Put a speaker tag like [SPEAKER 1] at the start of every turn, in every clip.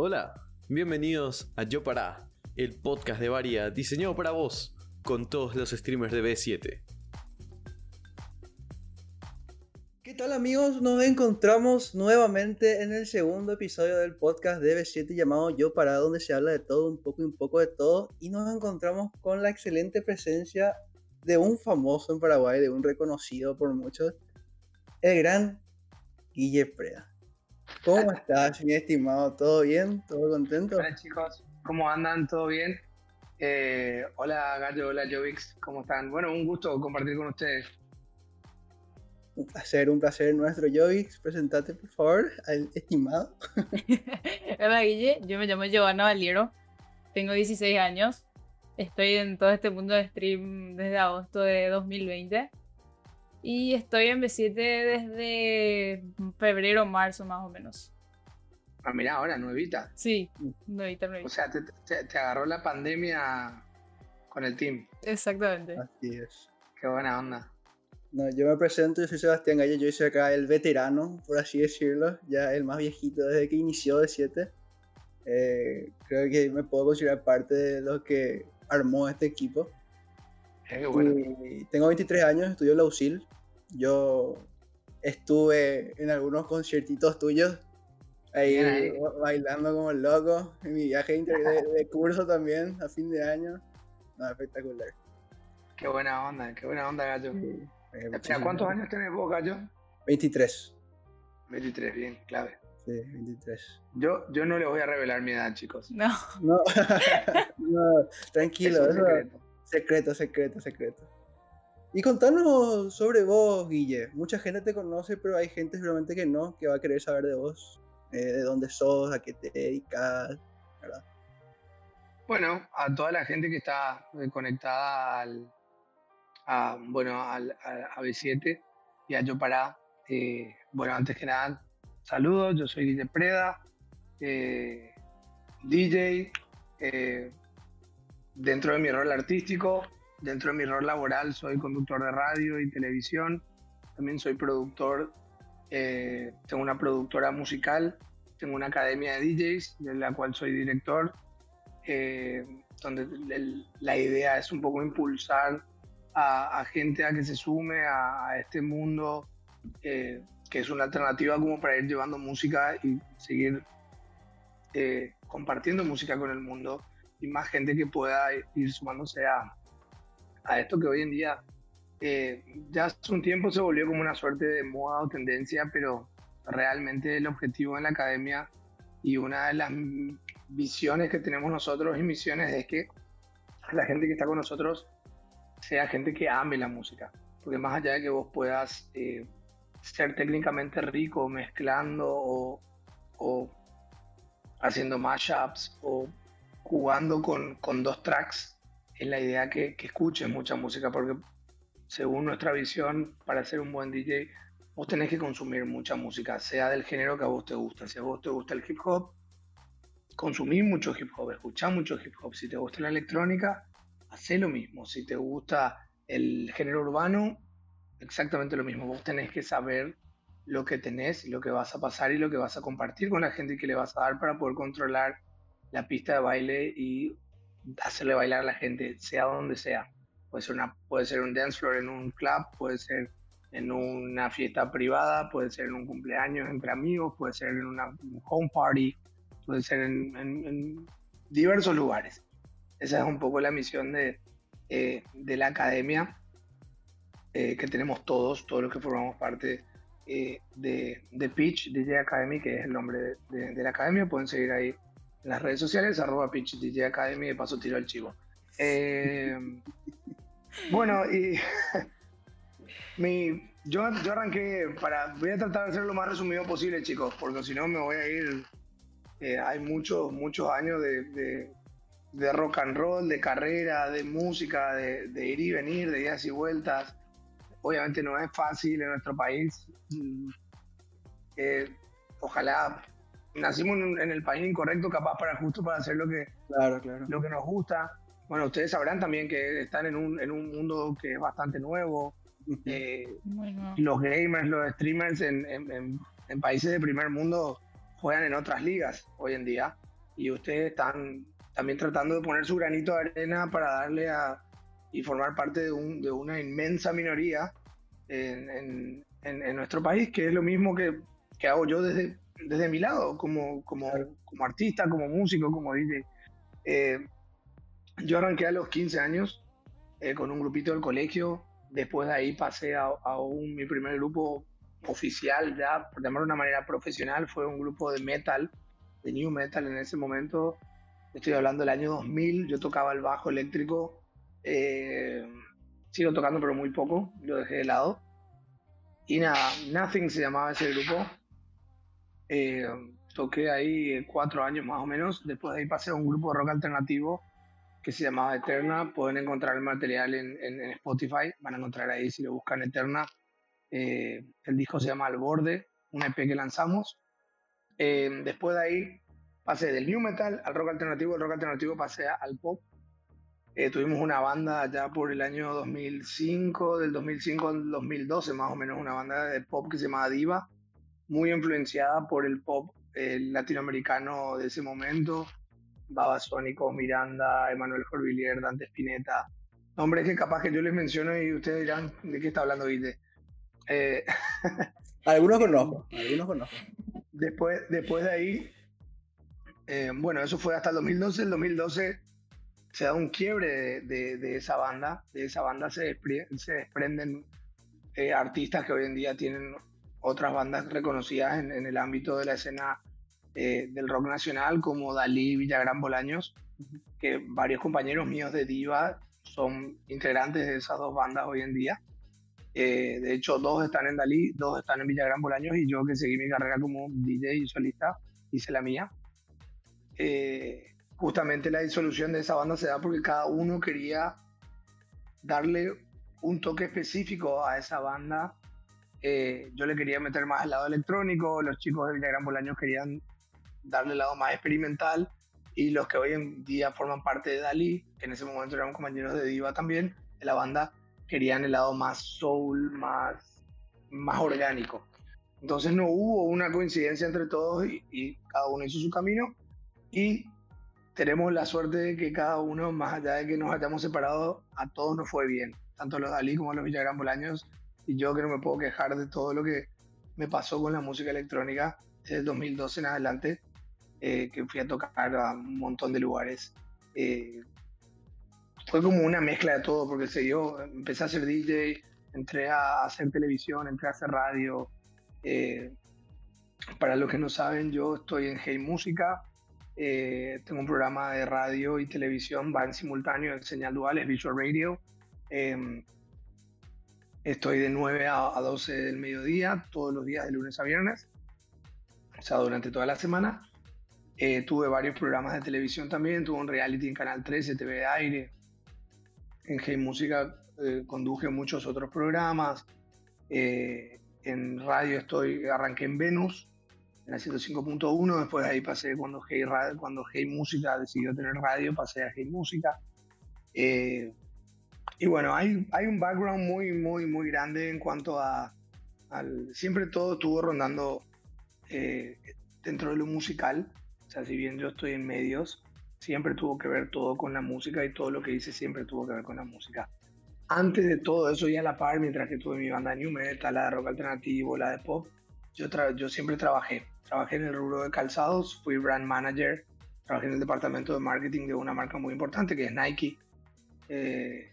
[SPEAKER 1] Hola, bienvenidos a Yo Para, el podcast de Varia diseñado para vos, con todos los streamers de B7.
[SPEAKER 2] ¿Qué tal amigos? Nos encontramos nuevamente en el segundo episodio del podcast de B7 llamado Yo Para, donde se habla de todo, un poco y un poco de todo, y nos encontramos con la excelente presencia de un famoso en Paraguay, de un reconocido por muchos, el gran Guille Preda. ¿Cómo estás, mi estimado? ¿Todo bien? ¿Todo contento?
[SPEAKER 3] Hola chicos, ¿cómo andan? ¿Todo bien? Eh, hola Gallo, hola Jovix, ¿cómo están? Bueno, un gusto compartir con ustedes.
[SPEAKER 2] Un placer, un placer nuestro. Jovix, presentate por favor al estimado.
[SPEAKER 4] hola Guille, yo me llamo Giovanna Valiero, tengo 16 años, estoy en todo este mundo de stream desde agosto de 2020 y estoy en B7 desde febrero, marzo más o menos.
[SPEAKER 3] Ah, mira, ahora, nuevita.
[SPEAKER 4] Sí, nuevita, nuevita.
[SPEAKER 3] O sea, te, te, agarró la pandemia con el team.
[SPEAKER 4] Exactamente.
[SPEAKER 2] Así es.
[SPEAKER 3] Qué buena onda.
[SPEAKER 2] No, yo me presento, yo soy Sebastián Galle, yo soy acá el veterano, por así decirlo, ya el más viejito desde que inició de 7. Eh, creo que me puedo considerar parte de los que armó este equipo.
[SPEAKER 3] Eh, qué bueno.
[SPEAKER 2] tengo 23 años, estudio en la UCIL. Yo estuve en algunos conciertitos tuyos, ahí, bailando como loco, en mi viaje de, curso también, a fin de año. No, espectacular.
[SPEAKER 3] Qué buena onda, qué buena onda, Gallo. Eh, ¿Cuántos años tenés vos, Gallo?
[SPEAKER 2] 23.
[SPEAKER 3] 23, bien, clave.
[SPEAKER 2] Sí, 23.
[SPEAKER 3] Yo, yo no le voy a revelar mi edad, chicos.
[SPEAKER 4] No.
[SPEAKER 2] No, no tranquilo. secreto. secreto, secreto, secreto. Y contanos sobre vos, Guille. Mucha gente te conoce, pero hay gente seguramente que no, que va a querer saber de vos, eh, de dónde sos, a qué te dedicas, ¿verdad?
[SPEAKER 3] Bueno, a toda la gente que está eh, conectada al, a, bueno, al, a, B7 y a Yo Para. Eh, bueno, antes que nada, saludos, yo soy Guille Preda, DJ, dentro de mi rol artístico, Dentro de mi rol laboral soy conductor de radio y televisión, también soy productor, eh, tengo una productora musical, tengo una academia de DJs de la cual soy director, eh, donde la idea es un poco impulsar a, gente a que se sume a, este mundo, eh, que es una alternativa como para ir llevando música y seguir compartiendo música con el mundo y más gente que pueda ir sumándose a, a esto que hoy en día eh, ya hace un tiempo se volvió como una suerte de moda o tendencia, pero realmente el objetivo en la academia y una de las visiones que tenemos nosotros y misiones es que la gente que está con nosotros sea gente que ame la música. Porque más allá de que vos puedas eh, ser técnicamente rico mezclando o, o haciendo mashups o jugando con, con dos tracks es la idea que, que escuches mucha música, porque según nuestra visión, para ser un buen DJ, vos tenés que consumir mucha música, sea del género que a vos te gusta. Si a vos te gusta el hip hop, consumir mucho hip hop, escuchar mucho hip hop. Si te gusta la electrónica, hacé lo mismo. Si te gusta el género urbano, exactamente lo mismo. Vos tenés que saber lo que tenés, lo que vas a pasar y lo que vas a compartir con la gente que le vas a dar para poder controlar la pista de baile y hacerle bailar a la gente, sea donde sea. Puede ser, puede ser un dance floor en un club, puede ser en una fiesta privada, puede ser en un cumpleaños entre amigos, puede ser en una home party, puede ser en, diversos lugares. Esa es un poco la misión de, eh, de la academia eh, que tenemos todos, todos los que formamos parte eh, de, de, Pitch DJ Academy, que es el nombre de, de la academia. Pueden seguir ahí en las redes sociales, arroba Pitch DJ Academy, de paso tiro el chivo. Eh, bueno, y mi, yo, yo arranqué para. Voy a tratar de hacer lo más resumido posible, chicos, porque si no me voy a ir. Eh, hay muchos, muchos años de, de, rock and roll, de carrera, de música, de, de, ir y venir, de idas y vueltas. Obviamente no es fácil en nuestro país. Mm, eh, ojalá nacimos en, el país incorrecto, capaz para justo para hacer lo que,
[SPEAKER 2] claro, claro.
[SPEAKER 3] lo que nos gusta. Bueno, ustedes sabrán también que están en un, en un mundo que es bastante nuevo. Eh, los gamers, los streamers en, en, países de primer mundo juegan en otras ligas hoy en día. y ustedes están también tratando de poner su granito de arena para darle a y formar parte de, un, de una inmensa minoría en, en, nuestro país, que es lo mismo que, que, hago yo desde, desde mi lado, como, como, como artista, como músico, como DJ. Eh, yo arranqué a los 15 años eh, con un grupito del colegio, después de ahí pasé a, a un, mi primer grupo oficial, ya por llamarlo de una manera profesional, fue un grupo de metal, de new metal en ese momento. Estoy hablando del año 2000, yo tocaba el bajo eléctrico, eh, sigo tocando pero muy poco, lo dejé de lado. Y nada, Nothing se llamaba ese grupo. Eh, toqué ahí cuatro años más o menos, después de ahí pasé a un grupo de rock alternativo que se llamaba Eterna. Pueden encontrar el material en, Spotify, van a encontrar ahí si lo buscan Eterna eh, el disco se llama Al Borde, un EP que lanzamos. Eh, después de ahí pasé del new metal al rock alternativo, el rock alternativo pasé al pop. Eh, tuvimos una banda ya por el año 2005, del 2005 al 2012 más o menos, una banda de pop que se llamaba Diva, muy influenciada por el pop latinoamericano de ese momento. Babasónicos, Miranda, Emanuel Jorvillier, Dante Spinetta. Nombres que capaz que yo les menciono y ustedes dirán de qué está hablando Vite.
[SPEAKER 2] Eh, algunos conozco, algunos conozco.
[SPEAKER 3] Después, después de ahí, eh, bueno, eso fue hasta el 2012. El 2012 se da un quiebre de, de, esa banda. De esa banda se, se desprenden eh, artistas que hoy en día tienen otras bandas reconocidas en, en el ámbito de la escena del rock nacional, como Dalí, Villagrán Bolaños, que varios compañeros míos de Diva son integrantes de esas dos bandas hoy en día. Eh, de hecho, dos están en Dalí, dos están en Villagrán Bolaños y yo que seguí mi carrera como DJ y solista, hice la mía. Eh, justamente la disolución de esa banda se da porque cada uno quería darle un toque específico a esa banda. Eh, yo le quería meter más al lado electrónico, los chicos de Villagrán Bolaños querían darle el lado más experimental y los que hoy en día forman parte de Dalí, que en ese momento eran compañeros de Diva también, de la banda, querían el lado más soul, más, más orgánico. Entonces no hubo una coincidencia entre todos y, cada uno hizo su camino y tenemos la suerte de que cada uno, más allá de que nos hayamos separado, a todos nos fue bien, tanto los Dalí como los Villagrán Bolaños y yo que no me puedo quejar de todo lo que me pasó con la música electrónica desde el 2012 en adelante, eh, que fui a tocar a un montón de lugares. Eh, fue como una mezcla de todo, porque se yo empecé a ser DJ, entré a hacer televisión, entré a hacer radio. Eh, para los que no saben, yo estoy en Hey Música, eh, tengo un programa de radio y televisión, va en simultáneo en señal dual, es Visual Radio. Em, estoy de 9 a, 12 del mediodía, todos los días de lunes a viernes, o sea, durante toda la semana. Eh, tuve varios programas de televisión también, tuve un reality en Canal 13, TV de Aire, en Hey Música eh, conduje muchos otros programas. Eh, en radio estoy, arranqué en Venus, en la 105.1, después de ahí pasé cuando Hey, cuando hey Música decidió tener radio, pasé a Hey Música. Eh, y bueno, hay, hay un background muy, muy, muy grande en cuanto a... Al, siempre todo estuvo rondando dentro de lo musical. O sea, si bien yo estoy en medios, siempre tuvo que ver todo con la música y todo lo que hice siempre tuvo que ver con la música. Antes de todo eso, ya a la par, mientras que tuve mi banda New Metal, la de rock alternativo, la de pop, yo, yo siempre trabajé. Trabajé en el rubro de calzados, fui brand manager, trabajé en el departamento de marketing de una marca muy importante que es Nike. Eh,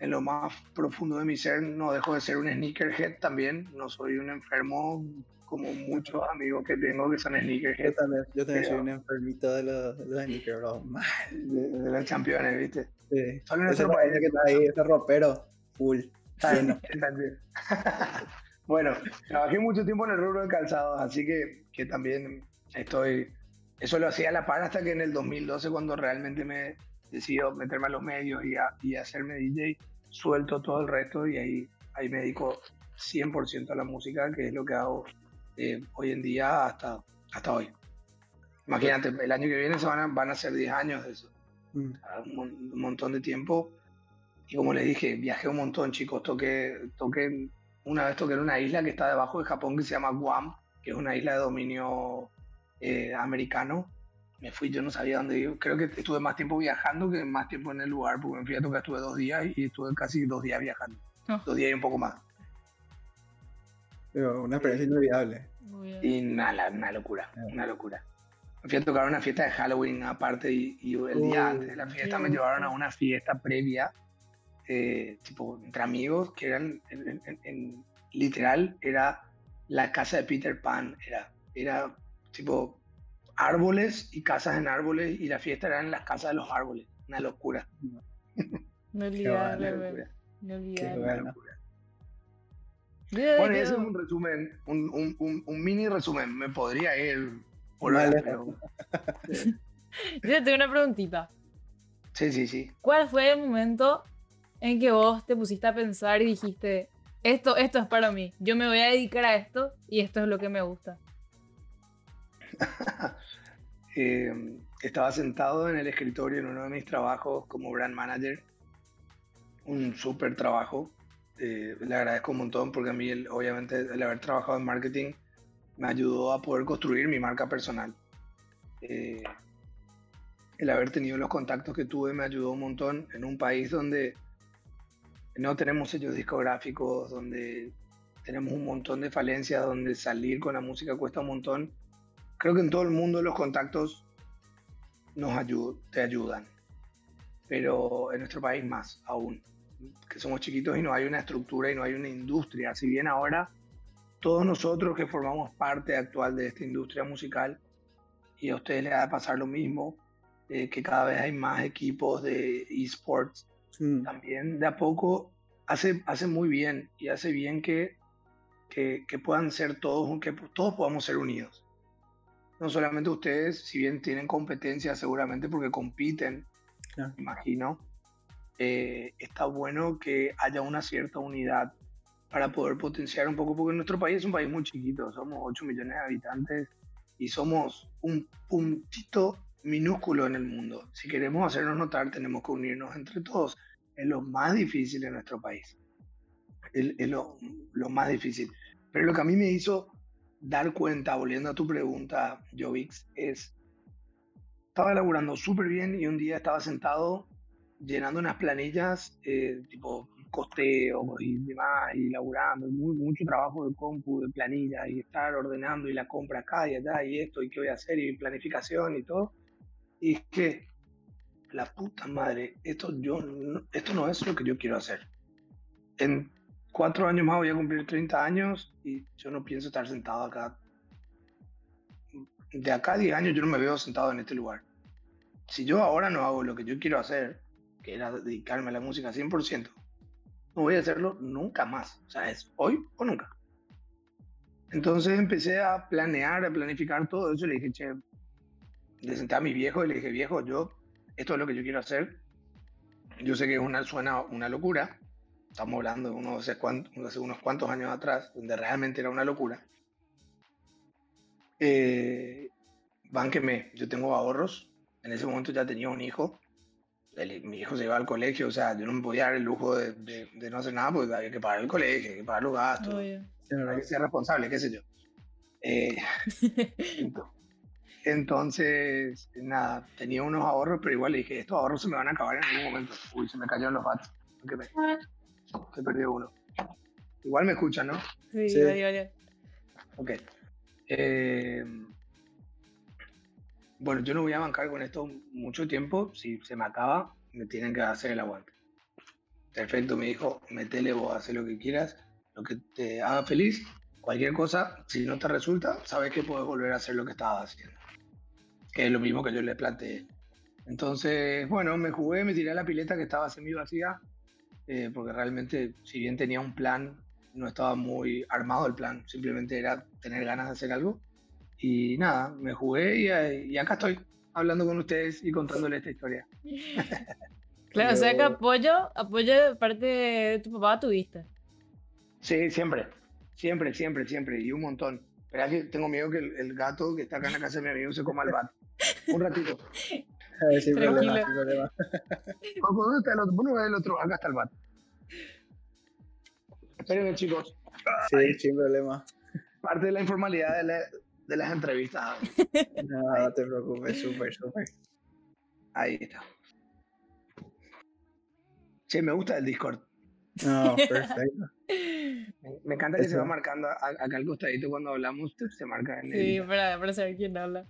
[SPEAKER 3] en lo más profundo de mi ser no dejo de ser un sneakerhead también, no soy un enfermo como muchos amigos que tengo que son sneakerhead.
[SPEAKER 2] Yo también, yo también soy un enfermito de los, de los sneakers,
[SPEAKER 3] De, de, los campeones, ¿viste?
[SPEAKER 2] Sí. Solo ese que está ahí, ese ropero, full. Está
[SPEAKER 3] bueno, trabajé mucho tiempo en el rubro de calzados, así que, que también estoy... Eso lo hacía a la par hasta que en el 2012, cuando realmente me decidió meterme a los medios y, a, y hacerme DJ, suelto todo el resto y ahí, ahí me dedico 100% a la música, que es lo que hago eh, hoy en día hasta, hasta hoy. Imagínate, el año que viene se van a, van a ser 10 años de eso. Mm. Un, montón de tiempo. Y como les dije, viajé un montón, chicos. Toqué, toqué, una vez toqué en una isla que está debajo de Japón que se llama Guam, que es una isla de dominio eh, americano. Me fui, yo no sabía dónde ir. Creo que estuve más tiempo viajando que más tiempo en el lugar, porque me fui a tocar, estuve dos días y estuve casi dos días viajando.
[SPEAKER 4] Oh.
[SPEAKER 3] Dos días y un poco más.
[SPEAKER 2] Pero una experiencia inolvidable.
[SPEAKER 3] Y una, una locura, una locura. Me fui a tocar una fiesta de Halloween aparte y, y el día antes de la fiesta me llevaron a una fiesta previa, eh, tipo entre amigos, que eran, en- en- en- en- literal, era la casa de Peter Pan, era, era tipo árboles y casas en árboles y la fiesta era en las casas de los árboles, una locura.
[SPEAKER 4] Inolvidable,
[SPEAKER 3] Una
[SPEAKER 4] güey.
[SPEAKER 3] locura, una
[SPEAKER 2] bueno.
[SPEAKER 3] locura.
[SPEAKER 4] Yo
[SPEAKER 3] Bueno, ese es un resumen, un, un- un- un mini resumen. Me podría ir por
[SPEAKER 2] Vale.
[SPEAKER 3] pero-
[SPEAKER 4] yo te tengo una preguntita.
[SPEAKER 3] Sí, sí, sí.
[SPEAKER 4] ¿Cuál fue el momento en que vos te pusiste a pensar y dijiste, esto, esto es para mí, yo me voy a dedicar a esto y esto es lo que me gusta?
[SPEAKER 3] Eh, estaba sentado en el escritorio en uno de mis trabajos como brand manager. Un súper trabajo. Eh, le agradezco un montón porque a mí, el- obviamente, el haber trabajado en marketing me ayudó a poder construir mi marca personal. Eh, el haber tenido los contactos que tuve me ayudó un montón en un país donde no tenemos sellos discográficos, donde tenemos un montón de falencias, donde salir con la música cuesta un montón creo que en todo el mundo los contactos nos ayud- te ayudan, pero en nuestro país más aún, que somos chiquitos y no hay una estructura y no hay una industria. Si bien ahora todos nosotros que formamos parte actual de esta industria musical y a ustedes les va a pasar lo mismo, eh, que cada vez hay más equipos de esports
[SPEAKER 2] Mm,
[SPEAKER 3] también de a poco hace, hace muy bien y hace bien que, que, que puedan ser todos, que todos podamos ser unidos. No solamente ustedes, si bien tienen competencia seguramente porque compiten,
[SPEAKER 2] Claro.
[SPEAKER 3] imagino, eh, está bueno que haya una cierta unidad para poder potenciar un poco, porque nuestro país es un país muy chiquito, somos 8 millones de habitantes y somos un puntito minúsculo en el mundo. Si queremos hacernos notar, tenemos que unirnos entre todos. Es lo más difícil en nuestro país. Es, es lo, lo más difícil. Pero lo que a mí me hizo dar cuenta, volviendo a tu pregunta, Jovix, es, estaba elaborando súper bien y un día estaba sentado llenando unas planillas, eh, tipo costeo y demás, y laburando, mucho trabajo de compu, de planillas, y estar ordenando y la compra acá y allá, y esto, y qué voy a hacer, y planificación y todo. Y es que, la puta madre, esto, yo, esto no es lo que yo quiero hacer. En cuatro años más voy a cumplir 30 años y yo no pienso estar sentado acá. De acá a 10 años yo no me veo sentado en este lugar. Si yo ahora no hago lo que yo quiero hacer, que era dedicarme a la música 100%, no voy a hacerlo nunca más. O sea, es hoy o nunca. Entonces empecé a planear, a planificar todo eso. Le dije, che, le senté a mi viejo y le dije, viejo, yo, esto es lo que yo quiero hacer. Yo sé que es una, suena una locura. Estamos hablando de unos, hace, unos cuantos años atrás, donde realmente era una locura. Eh, bánqueme, yo tengo ahorros. En ese momento ya tenía un hijo. El- mi hijo se iba al colegio, o sea, yo no me podía dar el lujo de, de- de no hacer nada porque había que pagar el colegio, había que pagar los gastos,
[SPEAKER 4] Obvio.
[SPEAKER 3] hay que ser responsable, qué sé yo. Eh, ento- entonces, nada, tenía unos ahorros, pero igual le dije, estos ahorros se me van a acabar en algún momento. Uy, se me cayeron los bats. Que me, que perdí uno. Igual me escuchan, ¿no?
[SPEAKER 4] Sí,
[SPEAKER 2] Sí.
[SPEAKER 4] vale, vale.
[SPEAKER 3] Ok. Eh, bueno, yo no voy a bancar con esto mucho tiempo. Si se me acaba, me tienen que hacer el aguante. Perfecto, me dijo, metele vos, haz lo que quieras, lo que te haga feliz. Cualquier cosa, si no te resulta, sabes que puedes volver a hacer lo que estabas haciendo. Que es lo mismo que yo le planteé. Entonces, bueno, me jugué, me tiré a la pileta que estaba semi vacía, eh, porque realmente, si bien tenía un plan, no estaba muy armado el plan, simplemente era tener ganas de hacer algo. Y nada, me jugué y, eh, y acá estoy, hablando con ustedes y contándole esta historia.
[SPEAKER 4] Claro, o sea que
[SPEAKER 2] Yo-
[SPEAKER 4] apoyo, apoyo de parte de tu papá tuviste.
[SPEAKER 3] Sí, siempre, siempre, siempre, siempre, y un montón. Pero es que tengo miedo que el, el gato que está acá en la casa de mi amigo se coma el bat. Un ratito.
[SPEAKER 2] Sin problema, sin problema.
[SPEAKER 3] Coco, ¿Dónde está el otro? Ves el otro, acá está el bat. Espérenme, chicos.
[SPEAKER 2] Sí, sin problema.
[SPEAKER 3] Parte de la informalidad de la, de las entrevistas.
[SPEAKER 2] No, no te preocupes, súper, súper.
[SPEAKER 3] Ahí está. Che, me gusta el Discord.
[SPEAKER 2] No, perfecto.
[SPEAKER 3] Me, me encanta que se
[SPEAKER 2] Eso.
[SPEAKER 3] va marcando a- acá al costadito cuando hablamos, se marca en
[SPEAKER 4] Sí,
[SPEAKER 3] el...
[SPEAKER 4] para, para saber quién habla.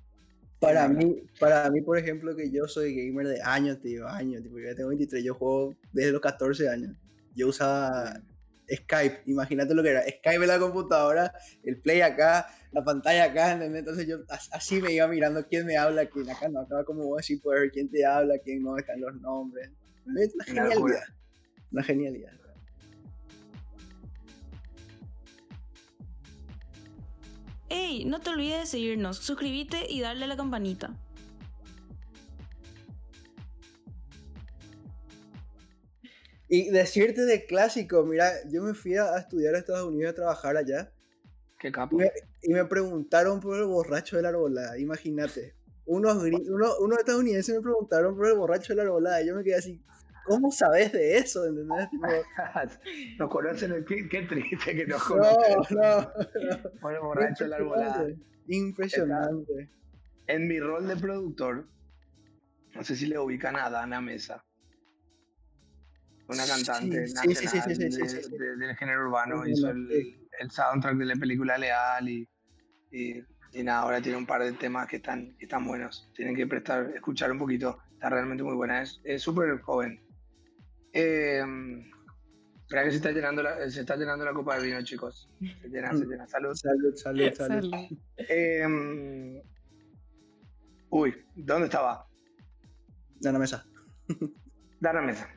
[SPEAKER 2] Para mí, para mí, por ejemplo, que yo soy gamer de años, tío, años, tipo, yo ya tengo 23, yo juego desde los 14 años. Yo usaba Skype, imagínate lo que era, Skype en la computadora, el play acá, la pantalla acá. Entonces yo as- así me iba mirando quién me habla, quién acá no, acá como vos así puedes ver quién te habla, quién no, están los nombres. Es una genialidad, una genialidad.
[SPEAKER 5] Hey, no te olvides de seguirnos, suscríbete y darle a la campanita.
[SPEAKER 2] Y decirte de clásico, mira, yo me fui a estudiar a Estados Unidos a trabajar allá.
[SPEAKER 3] Qué capo.
[SPEAKER 2] Me- y me preguntaron por el borracho de la arbolada, imagínate. Unos, gri- uno- unos estadounidenses me preguntaron por el borracho de la arbolada y yo me quedé así, ¿cómo sabes de eso?
[SPEAKER 3] Nos conocen, el- qué, qué triste que nos
[SPEAKER 2] no,
[SPEAKER 3] conocen.
[SPEAKER 2] no,
[SPEAKER 3] Por el borracho la arbolada.
[SPEAKER 2] Impresionante.
[SPEAKER 3] En mi rol de productor, no sé si le ubican a Dana Mesa. Una cantante del género urbano.
[SPEAKER 2] Sí,
[SPEAKER 3] Hizo
[SPEAKER 2] sí.
[SPEAKER 3] el, el soundtrack de la película Leal y, y, y nada, ahora tiene un par de temas que están, que están buenos. Tienen que prestar, escuchar un poquito. Está realmente muy buena. Es súper joven. Eh, que se está, llenando la, se está llenando la copa de vino, chicos. Se llena, se llena. Salud.
[SPEAKER 2] Salud, salud, salud.
[SPEAKER 4] Salud.
[SPEAKER 3] Eh, uy, ¿dónde estaba?
[SPEAKER 2] Dana Mesa.
[SPEAKER 3] Dana Mesa.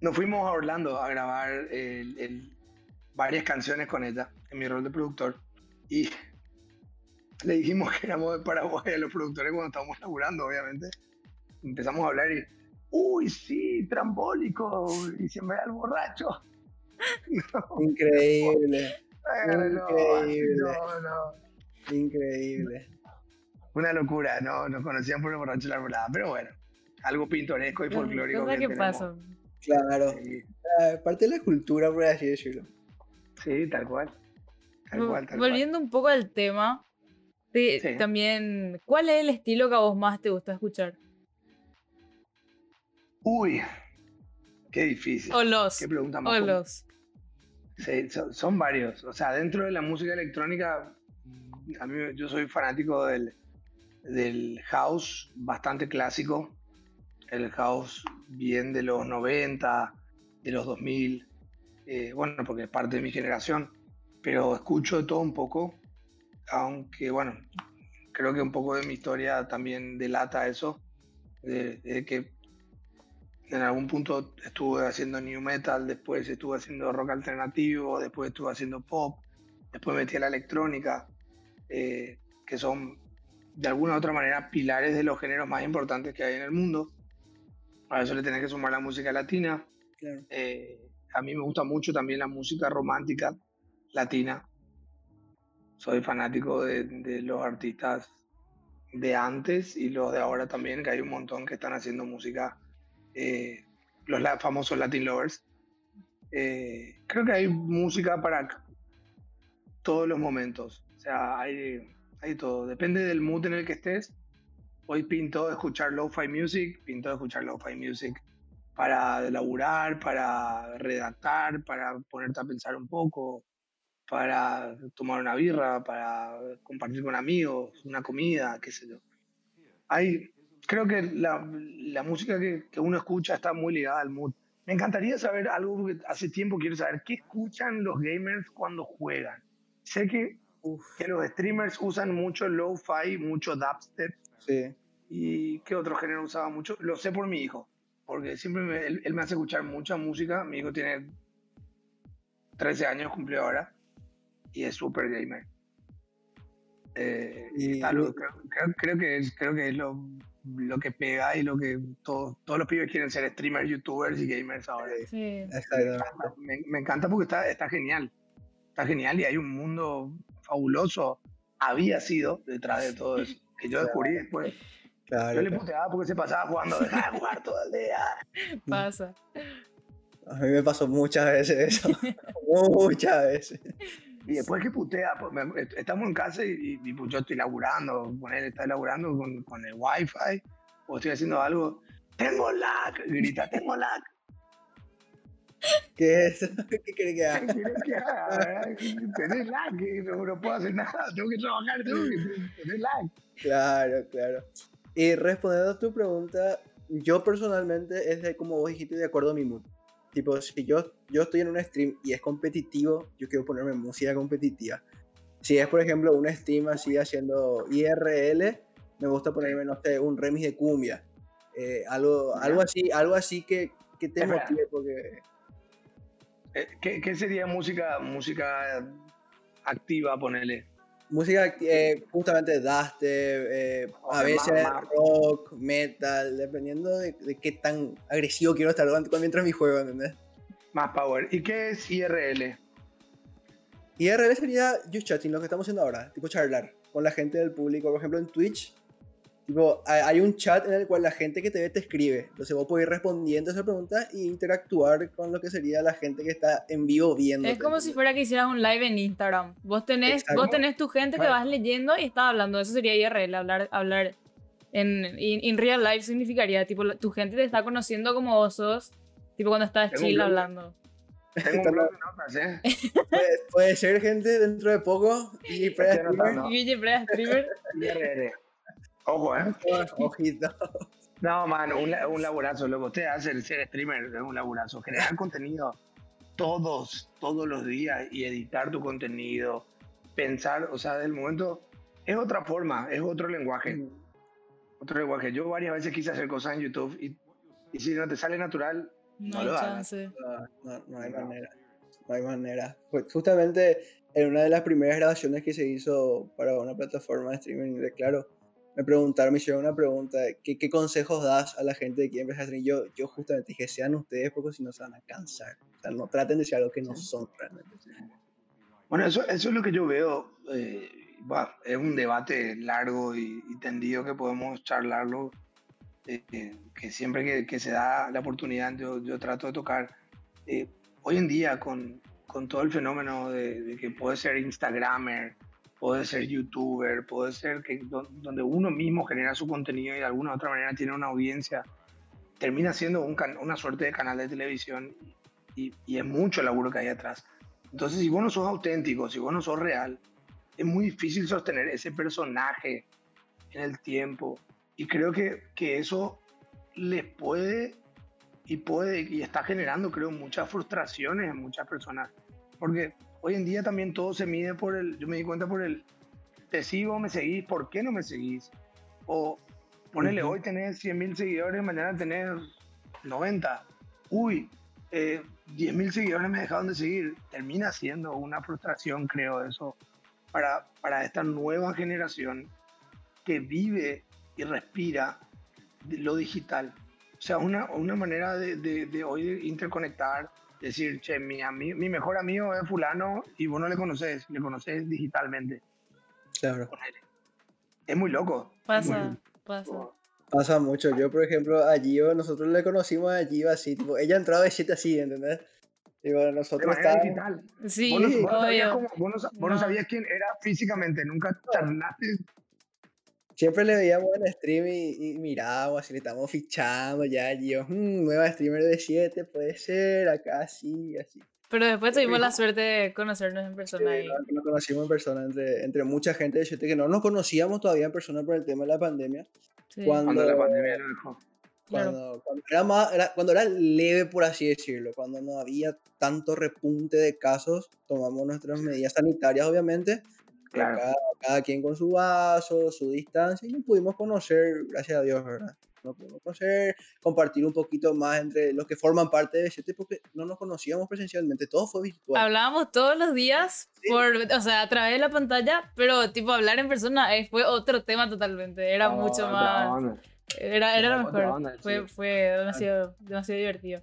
[SPEAKER 3] Nos fuimos a Orlando a grabar el- el- varias canciones con ella en mi rol de productor y le dijimos que éramos de Paraguay a los productores cuando estábamos laburando, obviamente. Empezamos a hablar y, uy, sí, trambólico, y siempre al borracho. No,
[SPEAKER 2] Increíble,
[SPEAKER 3] eh, no,
[SPEAKER 2] Increíble.
[SPEAKER 3] no, no.
[SPEAKER 2] increíble.
[SPEAKER 3] Una locura, no, nos conocían por el borracho de la arbolada, pero bueno, algo pintoresco y folclórico.
[SPEAKER 4] Que
[SPEAKER 3] tenemos.
[SPEAKER 4] pasan.
[SPEAKER 2] Claro.
[SPEAKER 3] Sí,
[SPEAKER 2] Ah, Parte de la cultura, por así decirlo.
[SPEAKER 3] sí, tal cual. Tal cual, tal
[SPEAKER 4] Volviendo un poco al tema, te-
[SPEAKER 3] Sí.
[SPEAKER 4] también, ¿cuál es el estilo que a vos más te gusta escuchar?
[SPEAKER 3] Uy, qué difícil.
[SPEAKER 4] O los.
[SPEAKER 3] Qué pregunta más
[SPEAKER 4] O los.
[SPEAKER 3] Sí, son, son varios. O sea, dentro de la música electrónica, a mí yo soy fanático del, del house bastante clásico. El house bien de los 90, de los 2000. eh, bueno, porque es parte de mi generación. Pero escucho de todo un poco. Aunque, bueno, creo que un poco de mi historia también delata eso. De, de que en algún punto estuve haciendo new metal, después estuve haciendo rock alternativo, después estuve haciendo pop, después metí a la electrónica, eh, que son de alguna u otra manera pilares de los géneros más importantes que hay en el mundo. A eso le tenés que sumar la música latina.
[SPEAKER 2] Claro.
[SPEAKER 3] Eh, a mí me gusta mucho también la música romántica latina. Soy fanático de, de los artistas de antes y los de ahora también, que hay un montón que están haciendo música eh, los famosos Latin Lovers. Eh, creo que hay música para todos los momentos. O sea, hay, hay todo. Depende del mood en el que estés. Hoy pinto escuchar lo-fi music, pinto escuchar lo-fi music para laburar, para redactar, para ponerte a pensar un poco, para tomar una birra, para compartir con amigos, una comida, qué sé yo. Hay, creo que la, la música que, que uno escucha está muy ligada al mood. Me encantaría saber algo, porque hace tiempo quiero saber, ¿qué escuchan los gamers cuando juegan? Sé que,
[SPEAKER 2] Uf,
[SPEAKER 3] que los streamers usan mucho lo-fi, mucho dubstep,
[SPEAKER 2] sí.
[SPEAKER 3] ¿y qué otro género usaba mucho? Lo sé por mi hijo, porque siempre me- él, él me hace escuchar mucha música. Mi hijo tiene 13 años, cumplió ahora, y es súper gamer. Eh,
[SPEAKER 2] Y-
[SPEAKER 3] está lo- creo, creo- creo que es, creo que es lo, lo que pega y lo que todos todos los pibes quieren ser streamers, youtubers y gamers ahora.
[SPEAKER 2] Sí,
[SPEAKER 4] Sí.
[SPEAKER 2] Exactamente.
[SPEAKER 3] Me, me encanta porque está, está genial. Está genial y hay un mundo fabuloso. Había sido detrás de todo eso. Que yo descubrí después.
[SPEAKER 2] Claro.
[SPEAKER 3] Yo le
[SPEAKER 2] claro.
[SPEAKER 3] puteaba porque se pasaba jugando. Dejaba de jugar todo el día.
[SPEAKER 4] Pasa.
[SPEAKER 2] A mí me pasó muchas veces eso. muchas veces.
[SPEAKER 3] Y después que putea, pues, estamos en casa y, y, pues, yo estoy laburando, con él está laburando con, con el wifi, o estoy haciendo algo, tengo lag, grita, tengo lag.
[SPEAKER 2] ¿Qué es? ¿Qué quiere que
[SPEAKER 3] ¿Qué
[SPEAKER 2] haga?
[SPEAKER 3] quieres que haga? Tenés lag, no, no puedo hacer nada, tengo que trabajar, tengo que tener lag.
[SPEAKER 2] Claro, claro. Y respondiendo a tu pregunta, yo personalmente es de como vos dijiste, de acuerdo a mi mood. Tipo, si yo, yo estoy en un stream y es competitivo, yo quiero ponerme música competitiva. Si es, por ejemplo, un stream así haciendo IRL, me gusta ponerme, no sé, un remix de cumbia. Eh, algo, algo así, algo así que, que te motive porque...
[SPEAKER 3] Eh, ¿Qué, qué sería música, música activa, ponele?
[SPEAKER 2] Música, eh, justamente dubstep, eh, a veces
[SPEAKER 3] más- más-
[SPEAKER 2] rock, metal, dependiendo de, de qué tan agresivo quiero estar cuando- mientras mi juego, ¿entendés?
[SPEAKER 3] Más power. ¿Y qué es IRL?
[SPEAKER 2] IRL sería just chatting, lo que estamos haciendo ahora, tipo charlar con la gente del público, por ejemplo en Twitch, tipo hay, un chat en el cual la gente que te ve te escribe, entonces vos podés ir respondiendo a esa pregunta e interactuar con lo que sería la gente que está en vivo viendo.
[SPEAKER 4] Es como si fuera que hicieras un live en Instagram. Vos tenés,
[SPEAKER 2] Exacto.
[SPEAKER 4] vos tenés tu gente que vas leyendo y estás hablando. Eso sería IRL, hablar, hablar en in, in real life significaría, tipo, tu gente te está conociendo como vos sos, tipo cuando estás
[SPEAKER 3] Tengo
[SPEAKER 4] chill hablando.
[SPEAKER 3] Tengo un blog de notas, ¿eh?
[SPEAKER 2] puede, puede ser gente dentro de poco y
[SPEAKER 3] Estoy anotando.
[SPEAKER 2] pre
[SPEAKER 4] Guille, pre streamer.
[SPEAKER 3] IRL. Ojo, ¿eh?
[SPEAKER 2] ojito.
[SPEAKER 3] No, man, un, un laburazo, loco. Usted hace el ser streamer, es un laburazo. Generar contenido todos, todos los días y editar tu contenido, pensar, o sea, del momento, es otra forma, es otro lenguaje. Otro lenguaje. Yo varias veces quise hacer cosas en YouTube y, y si no te sale natural,
[SPEAKER 4] No
[SPEAKER 3] No
[SPEAKER 4] hay
[SPEAKER 3] lo hagas.
[SPEAKER 4] chance.
[SPEAKER 2] No, no, no hay manera. No hay manera. Pues justamente en una de las primeras grabaciones que se hizo para una plataforma de streaming de Claro, me preguntaron, me hicieron una pregunta, ¿qué, qué consejos das a la gente que quiere empezar a streaming? Yo, yo justamente dije, sean ustedes porque si no se van a cansar. O sea, no traten de ser algo que no son realmente.
[SPEAKER 3] Bueno, eso, eso es lo que yo veo. eh, va, es un debate largo y, y tendido que podemos charlarlo. Eh, que siempre que, que se da la oportunidad yo, yo trato de tocar. Eh, hoy en día, con, con todo el fenómeno de, de que puede ser Instagramer, puede ser YouTuber, puede ser que do- donde uno mismo genera su contenido y de alguna u otra manera tiene una audiencia, termina siendo un una suerte de canal de televisión y, y es mucho el laburo que hay atrás. Entonces, si vos no sos auténtico, si vos no sos real, es muy difícil sostener ese personaje en el tiempo. Y creo que, que eso les puede y puede y está generando, creo, muchas frustraciones en muchas personas. Porque hoy en día también todo se mide por el, yo me di cuenta por el, te sigo, me seguís, ¿por qué no me seguís? O ponele,
[SPEAKER 2] Ujú.
[SPEAKER 3] hoy tenés 100 mil seguidores, mañana tenés 90. Uy, eh, 10 mil seguidores me dejaron de seguir. Termina siendo una frustración, creo, eso, para, para esta nueva generación que vive y respira lo digital. O sea, una, una manera de, de, de hoy de interconectar, decir, che, mi, ami- mi mejor amigo es fulano y vos no le conoces, le conoces digitalmente.
[SPEAKER 2] Claro.
[SPEAKER 3] Es muy loco.
[SPEAKER 4] Pasa,
[SPEAKER 3] Muy
[SPEAKER 4] pasa.
[SPEAKER 2] Pasa mucho. Yo, por ejemplo, a Gio, nosotros le conocimos a Gio así, tipo, ella entraba de 7 así, ¿entendés? Digo,
[SPEAKER 3] De
[SPEAKER 2] nosotros
[SPEAKER 3] manera
[SPEAKER 2] estábamos...
[SPEAKER 3] digital.
[SPEAKER 4] Sí,
[SPEAKER 3] Vos no, vos no sabías
[SPEAKER 4] obvio.
[SPEAKER 3] cómo- vos no vos no
[SPEAKER 4] No.
[SPEAKER 3] sabías quién era físicamente, nunca charlaste.
[SPEAKER 2] Siempre le veíamos en stream y, y mirábamos, así le estamos fichando ya, Gio, "Mm, nueva streamer de 7, puede ser, acá sí, así.
[SPEAKER 4] Pero después tuvimos la suerte de conocernos en persona.
[SPEAKER 2] Sí,
[SPEAKER 4] y-
[SPEAKER 2] nos, conocimos en persona entre, entre mucha gente de 7 que no nos conocíamos todavía en persona por el tema de la pandemia.
[SPEAKER 4] sí,
[SPEAKER 2] Cuando-
[SPEAKER 3] Cuando la pandemia lo dejó.
[SPEAKER 4] claro.
[SPEAKER 2] Cuando, cuando era más, era- cuando era leve, por así decirlo, cuando no había tanto repunte de casos, tomamos nuestras medidas sanitarias, obviamente.
[SPEAKER 3] Claro.
[SPEAKER 2] Cada, cada quien con su vaso, su distancia, y nos pudimos conocer, gracias a Dios, ¿verdad? Nos pudimos conocer, compartir un poquito más entre los que forman parte de B7, porque no nos conocíamos presencialmente, todo fue virtual.
[SPEAKER 4] Hablábamos todos los días, por, o sea, a través de la pantalla, pero tipo hablar en persona eh, fue otro tema totalmente. Era
[SPEAKER 3] No,
[SPEAKER 4] mucho más. Era, era lo mejor.
[SPEAKER 3] onda,
[SPEAKER 4] fue,
[SPEAKER 3] sí.
[SPEAKER 4] fue demasiado, demasiado divertido.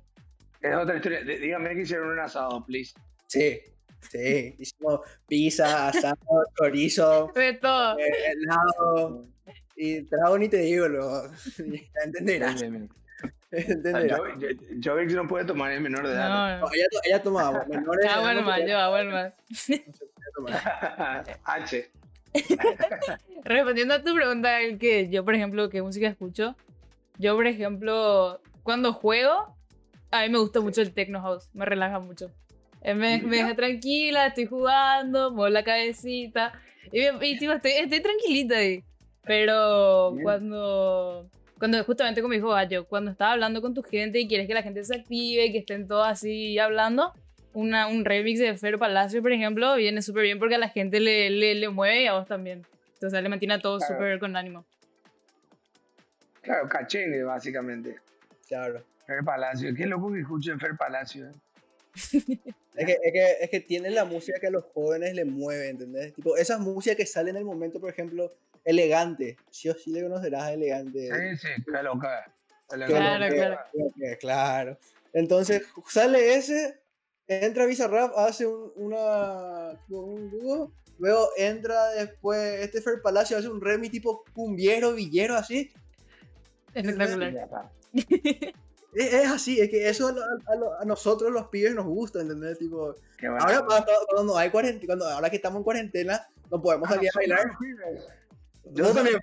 [SPEAKER 3] Es otra historia. D- Dígame que hicieron un asado, please.
[SPEAKER 2] Sí, sí, hicimos pizza, asado, chorizo,
[SPEAKER 4] Fue todo.
[SPEAKER 2] eh, helado, y trago ni te digo, lo, entenderás.
[SPEAKER 3] Bien, bien, bien.
[SPEAKER 2] Entenderá.
[SPEAKER 3] Yo, yo, Jovic no puede tomar es menor de edad.
[SPEAKER 4] No,
[SPEAKER 2] No, ella, to- ella tomaba. menores de edad
[SPEAKER 4] agua
[SPEAKER 2] no podía-
[SPEAKER 4] yo agua
[SPEAKER 2] no podía tomar.
[SPEAKER 3] H.
[SPEAKER 4] Respondiendo a tu pregunta, el que yo, por ejemplo, qué música escucho. Yo, por ejemplo, cuando juego, a mí me gusta mucho el techno house. Me relaja mucho. Eh, Me, me deja tranquila, estoy jugando, muevo la cabecita. Y, y, tipo, estoy, estoy tranquilita ahí. Pero
[SPEAKER 3] Bien.
[SPEAKER 4] cuando, cuando justamente como dijo Gallo, cuando estás hablando con tu gente y quieres que la gente se active, que estén todos así hablando, una, un remix de Fer Palacio, por ejemplo, viene súper bien porque a la gente le, le, le mueve y a vos también. Entonces le mantiene a todos
[SPEAKER 3] Claro.
[SPEAKER 4] súper con ánimo.
[SPEAKER 3] Claro, cachengue, básicamente.
[SPEAKER 2] Claro.
[SPEAKER 3] Fer Palacio. Qué loco que escuchen Fer Palacio. eh.
[SPEAKER 2] Es que, es, que, es que tiene la música que a los jóvenes le mueve, ¿entendés? Tipo, esas músicas que salen en el momento, por ejemplo, elegante. Sí o sí le conocerás a elegante.
[SPEAKER 3] Sí, sí.
[SPEAKER 4] Claro,
[SPEAKER 2] que-
[SPEAKER 4] claro.
[SPEAKER 2] que- claro. Entonces, sale ese, entra Bizarrap, hace un, una, un dúo, luego entra después este Fer Palacio, hace un remi tipo cumbiero, villero, así.
[SPEAKER 4] Espectacular.
[SPEAKER 2] Es, es así, es que eso a, lo- a lo- a nosotros los pibes nos gusta, ¿entendés? Tipo,
[SPEAKER 3] bueno.
[SPEAKER 2] ahora cuando, cuando hay cuarentena, cuando, ahora que estamos en cuarentena, no podemos
[SPEAKER 3] Ah,
[SPEAKER 2] salir a bailar. Yo también,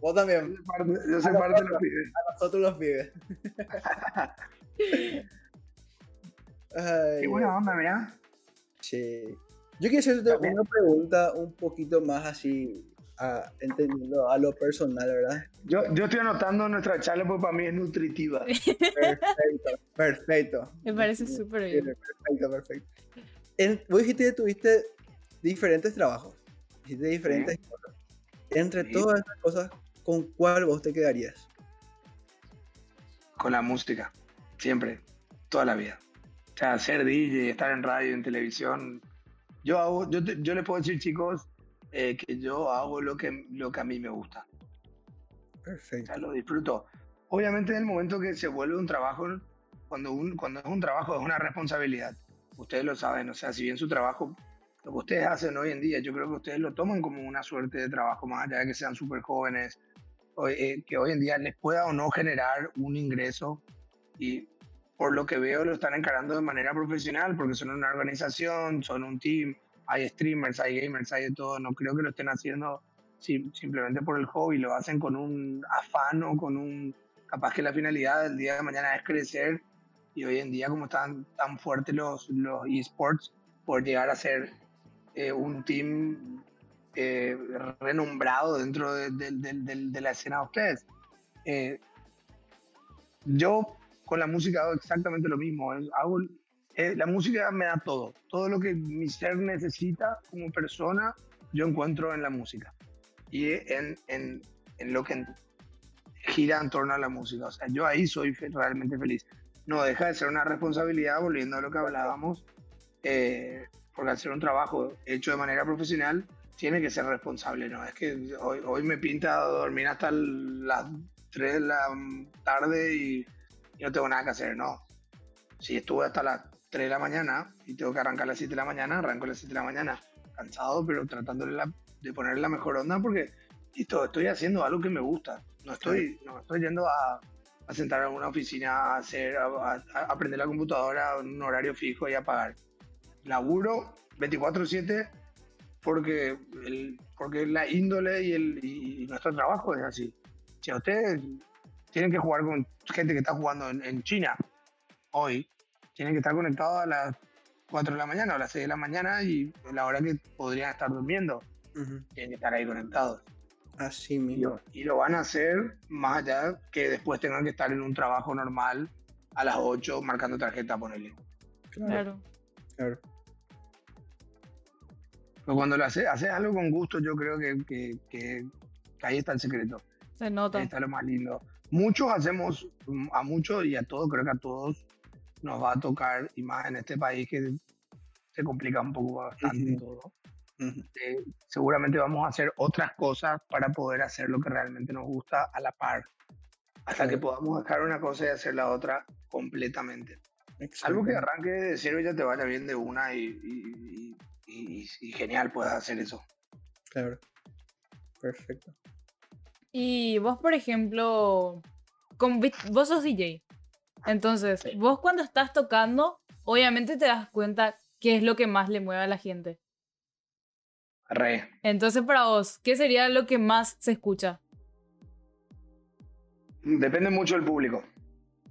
[SPEAKER 2] vos
[SPEAKER 3] Yo
[SPEAKER 2] también,
[SPEAKER 3] Yo soy parte de los pibes.
[SPEAKER 2] nosotros los pibes.
[SPEAKER 3] Qué buena onda, mirá.
[SPEAKER 2] Sí. Yo quiero hacerte una pregunta un poquito más así, a- entendiendo a lo personal, ¿verdad?
[SPEAKER 3] Yo, yo estoy anotando nuestra charla porque para mí es nutritiva.
[SPEAKER 2] Perfecto, perfecto.
[SPEAKER 4] Me parece súper bien.
[SPEAKER 2] Perfecto, perfecto. En, vos dijiste que tuviste diferentes trabajos, hiciste diferentes cosas. Entre
[SPEAKER 3] Sí.
[SPEAKER 2] todas esas cosas, ¿con cuál vos te quedarías?
[SPEAKER 3] Con la música. Siempre. Toda la vida. O sea, ser DJ, estar en radio, en televisión. Yo hago, yo, te- yo les puedo decir, chicos, eh, que yo hago lo que, lo que a mí me gusta. O
[SPEAKER 2] Perfecto.
[SPEAKER 3] sea, lo disfruto. Obviamente en el momento que se vuelve un trabajo, cuando, un, cuando es un trabajo es una responsabilidad. Ustedes lo saben, o sea, si bien su trabajo, lo que ustedes hacen hoy en día, yo creo que ustedes lo toman como una suerte de trabajo, más allá de que sean súper jóvenes, o, eh, que hoy en día les pueda o no generar un ingreso. Y por lo que veo lo están encarando de manera profesional, porque son una organización, son un team, hay streamers, hay gamers, hay de todo. No creo que lo estén haciendo sim- simplemente por el hobby, lo hacen con un afán o con un... Capaz que la finalidad del día de mañana es crecer y hoy en día como están tan fuertes los, los esports, por llegar a ser eh, un team eh, renombrado dentro de, la escena de ustedes. Eh, yo con la música hago exactamente lo mismo. hago, eh, la música me da todo. Todo lo que mi ser necesita como persona, yo encuentro en la música. Y en, en, en lo que gira en torno a la música. O sea, yo ahí soy realmente feliz. No deja de ser una responsabilidad, volviendo a lo que hablábamos, eh, porque ser un trabajo hecho de manera profesional, tiene que ser responsable, ¿no? Es que hoy, hoy me pinta dormir hasta las 3 de la tarde y, y no tengo nada que hacer, no. Si estuve hasta las 3 de la mañana y tengo que arrancar a las 7 de la mañana, arranco a las 7 de la mañana, cansado, pero tratándole la- de ponerle la mejor onda porque listo, estoy haciendo algo que me gusta. No estoy, no estoy yendo a, a sentar en una oficina a hacer, a, a- a aprender la computadora en un horario fijo y a pagar. Laburo 24/7 porque, el, porque la índole y, el, y nuestro trabajo es así. Si ustedes tienen que jugar con gente que está jugando en, en China hoy, tienen que estar conectados a las 4 de la mañana o a las 6 de la mañana y a la hora que podrían estar durmiendo, tienen que estar ahí conectados.
[SPEAKER 2] Así
[SPEAKER 3] Y
[SPEAKER 2] mismo.
[SPEAKER 3] lo, y lo van a hacer más allá que después tengan que estar en un trabajo normal a las 8 marcando tarjeta, ponerle.
[SPEAKER 2] Claro,
[SPEAKER 4] Claro.
[SPEAKER 2] claro.
[SPEAKER 3] Pero cuando lo haces, haces algo con gusto, yo creo que, que- que- que ahí está el secreto.
[SPEAKER 4] Se
[SPEAKER 3] Ahí
[SPEAKER 4] nota.
[SPEAKER 3] está lo más lindo. Muchos hacemos, mm, a muchos y a todos, creo que a todos nos va a tocar, y más en este país que se complica un poco bastante todo. Eh, seguramente vamos a hacer otras cosas para poder hacer lo que realmente nos gusta a la par. Hasta que podamos dejar una cosa y hacer la otra completamente. Algo que arranque de cero y ya te vaya bien de una y, y- y- y- y genial puedas hacer eso.
[SPEAKER 2] Claro. Perfecto.
[SPEAKER 4] Y vos, por ejemplo, vi- vos sos DJ. Entonces, vos cuando estás tocando, obviamente te das cuenta qué es lo que más le mueve a la gente.
[SPEAKER 3] Re.
[SPEAKER 4] Entonces, para vos, ¿qué sería lo que más se escucha?
[SPEAKER 3] Depende mucho del público.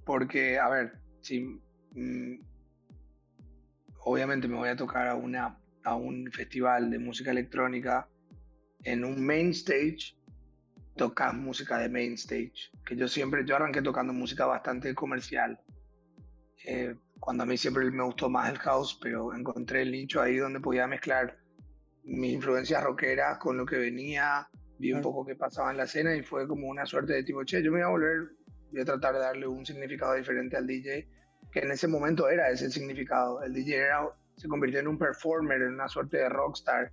[SPEAKER 3] Porque, a ver, si. mm, obviamente me voy a tocar a, una, a un festival de música electrónica. En un main stage, tocas música de main stage. Que yo siempre. Yo arranqué tocando música bastante comercial. Eh, cuando a mí siempre me gustó más el house, pero encontré el nicho ahí donde podía mezclar mis influencias rockeras con lo que venía, vi un poco qué pasaba en la escena y fue como una suerte de tipo, che, yo me voy a volver, voy a tratar de darle un significado diferente al DJ, que en ese momento era ese significado. El DJ era, se convirtió en un performer, en una suerte de rockstar.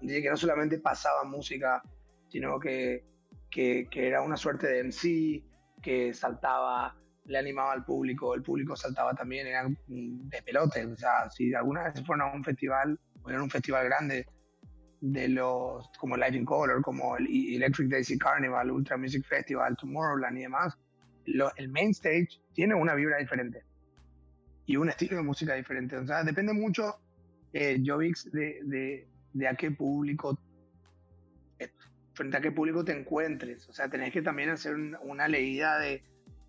[SPEAKER 3] Un DJ que no solamente pasaba música, sino que, que, que era una suerte de MC, que saltaba, le animaba al público, el público saltaba también, era mm, de pelote. O sea, si alguna vez fueron a un festival, o era un festival grande, de los como Live in Color, como el E- Electric Daisy Carnival, Ultra Music Festival, Tomorrowland y demás, lo- el main stage tiene una vibra diferente y un estilo de música diferente. O sea, depende mucho, eh, Jovix, de, de, de a qué público, eh, frente a qué público te encuentres. O sea, tenés que también hacer un- una leída de,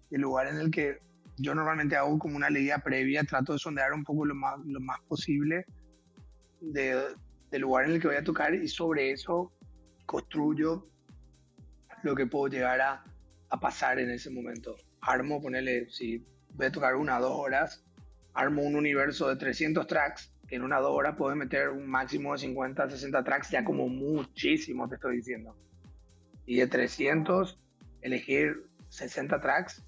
[SPEAKER 3] del lugar en el que yo normalmente hago como una leída previa, trato de sondear un poco lo más, lo más posible de, del lugar en el que voy a tocar y sobre eso construyo lo que puedo llegar a, a pasar en ese momento. Armo, ponerle, si voy a tocar una o dos horas, armo un universo de 300 tracks, que en una horas puedo meter un máximo de 50, 60 tracks, ya como muchísimo te estoy diciendo. Y de 300, elegir 60 tracks,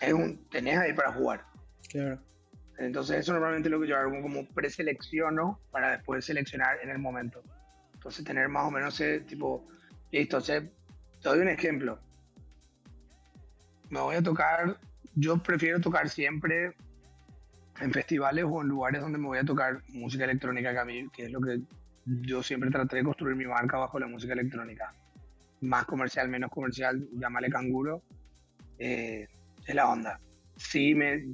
[SPEAKER 3] es un, tenés ahí para jugar.
[SPEAKER 2] Claro.
[SPEAKER 3] Entonces eso normalmente es lo que yo hago como preselecciono para después seleccionar en el momento. Entonces tener más o menos ese tipo, listo, sé, te doy un ejemplo. Me voy a tocar, yo prefiero tocar siempre en festivales o en lugares donde me voy a tocar música electrónica que a mí, que es lo que yo siempre traté de construir mi marca bajo la música electrónica. Más comercial, menos comercial, llámale canguro. eh, es la onda. Sí me,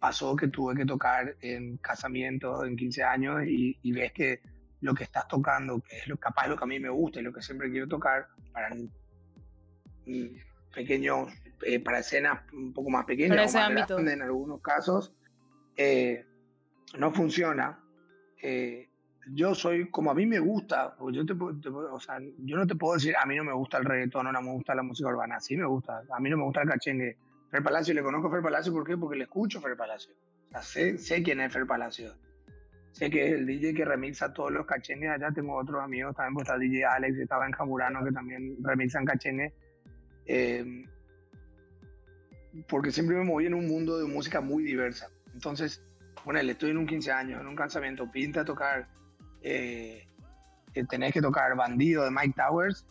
[SPEAKER 3] pasó que tuve que tocar en casamientos en 15 años y, y ves que lo que estás tocando, que es lo capaz lo que a mí me gusta y lo que siempre quiero tocar para un- un pequeño, eh, para escenas un poco más pequeñas o más grandes en algunos casos, eh, no funciona. Eh, yo soy como a mí me gusta, yo, o sea, yo no te puedo decir a mí no me gusta el reggaetón no me gusta la música urbana, sí me gusta, a mí no me gusta el cachengue. Fer Palacio, le conozco a Fer Palacio, ¿por qué? Porque le escucho a Fer Palacio. O sé, sé quién es Fer Palacio. Sé que es el DJ que remixa todos los cachengues allá. Tengo otros amigos también, pues está DJ Alex, estaba en Jamurano, que también remixan cachengue. Eh, porque siempre me moví en un mundo de música muy diversa. Entonces, ponele, estoy en un 15 años, en un casamiento, pinta tocar, eh, que tenés que tocar Bandido de Mike Towers,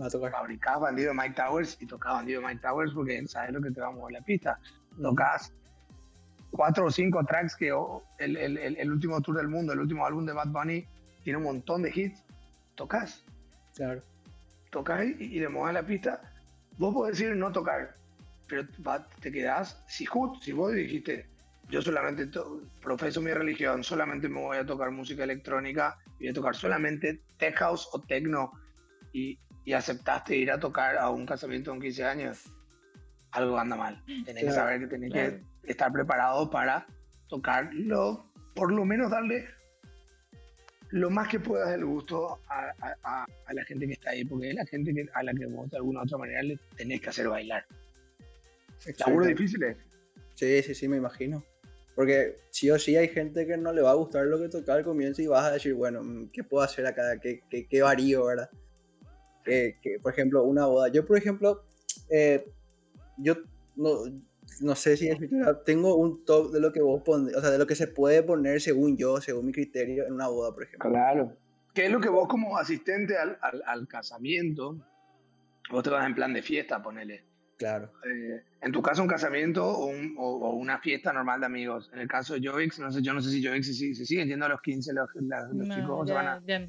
[SPEAKER 2] Va a tocar.
[SPEAKER 3] fabricás Bandido de Mike Towers y tocás Bandido de Mike Towers porque sabes lo que te va a mover la pista. Tocas cuatro o cinco tracks que oh, el, el- el- el último tour del mundo, el último álbum de Bad Bunny, tiene un montón de hits. Tocas,
[SPEAKER 2] Claro.
[SPEAKER 3] tocas y, y le mueves la pista. Vos podés decir no tocar, pero te quedás. Si, ju- si vos dijiste, yo solamente profeso mi religión, solamente me voy a tocar música electrónica y voy a tocar solamente tech house o techno y, y aceptaste ir a tocar a un casamiento en 15 años, algo anda mal. Tenés que
[SPEAKER 2] Claro,
[SPEAKER 3] saber que tenés
[SPEAKER 4] claro.
[SPEAKER 3] que estar preparado para tocarlo, por lo menos darle lo más que puedas del gusto a, a- a- a la gente que está ahí, porque es la gente que, a la que vos de alguna u otra manera le tenés que hacer bailar. Laburo
[SPEAKER 2] Exacto.
[SPEAKER 3] difícil es.
[SPEAKER 2] Sí, sí, sí, me imagino. Porque sí o sí hay gente que no le va a gustar lo que toca al comienzo y vas a decir, bueno, mm, ¿qué puedo hacer acá? ¿Qué, qué, qué varío, verdad? Que, que, por ejemplo, una boda. Yo, por ejemplo, eh, yo no, no sé si es mi tengo un top de lo que vos pon- o sea, de lo que se puede poner según yo, según mi criterio, en una boda, por ejemplo.
[SPEAKER 3] Claro. ¿Qué es lo que vos como asistente al, al- al casamiento, vos te vas en plan de fiesta, ponele?
[SPEAKER 2] Claro.
[SPEAKER 3] Eh, en tu caso un casamiento o, un- o- o una fiesta normal de amigos. En el caso de Jovix, no sé, yo no sé si Jovix se, sigue- se siguen yendo a los 15 los, la- los
[SPEAKER 4] No,
[SPEAKER 3] chicos, o se
[SPEAKER 4] ya-
[SPEAKER 3] van a-
[SPEAKER 4] ya.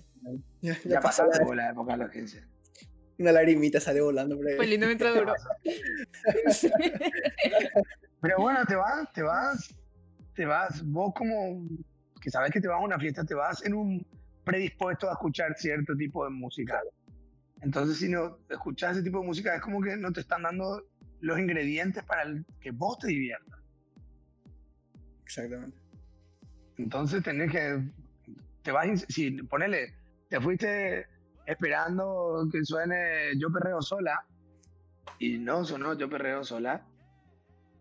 [SPEAKER 2] Ya,
[SPEAKER 3] ya
[SPEAKER 2] pasó la
[SPEAKER 3] época de los 15.
[SPEAKER 2] Una lagrimita sale volando por ahí.
[SPEAKER 4] Fue lindo mientras duró.
[SPEAKER 3] Pero bueno, te vas, te vas, te vas, vos como que sabes que te vas a una fiesta, te vas en un predispuesto a escuchar cierto tipo de música. Entonces, si no escuchas ese tipo de música, es como que no te están dando los ingredientes para el- que vos te diviertas.
[SPEAKER 2] Exactamente.
[SPEAKER 3] Entonces tenés que, te vas, si ponele, te fuiste esperando que suene Yo Perreo Sola y no sonó Yo Perreo Sola,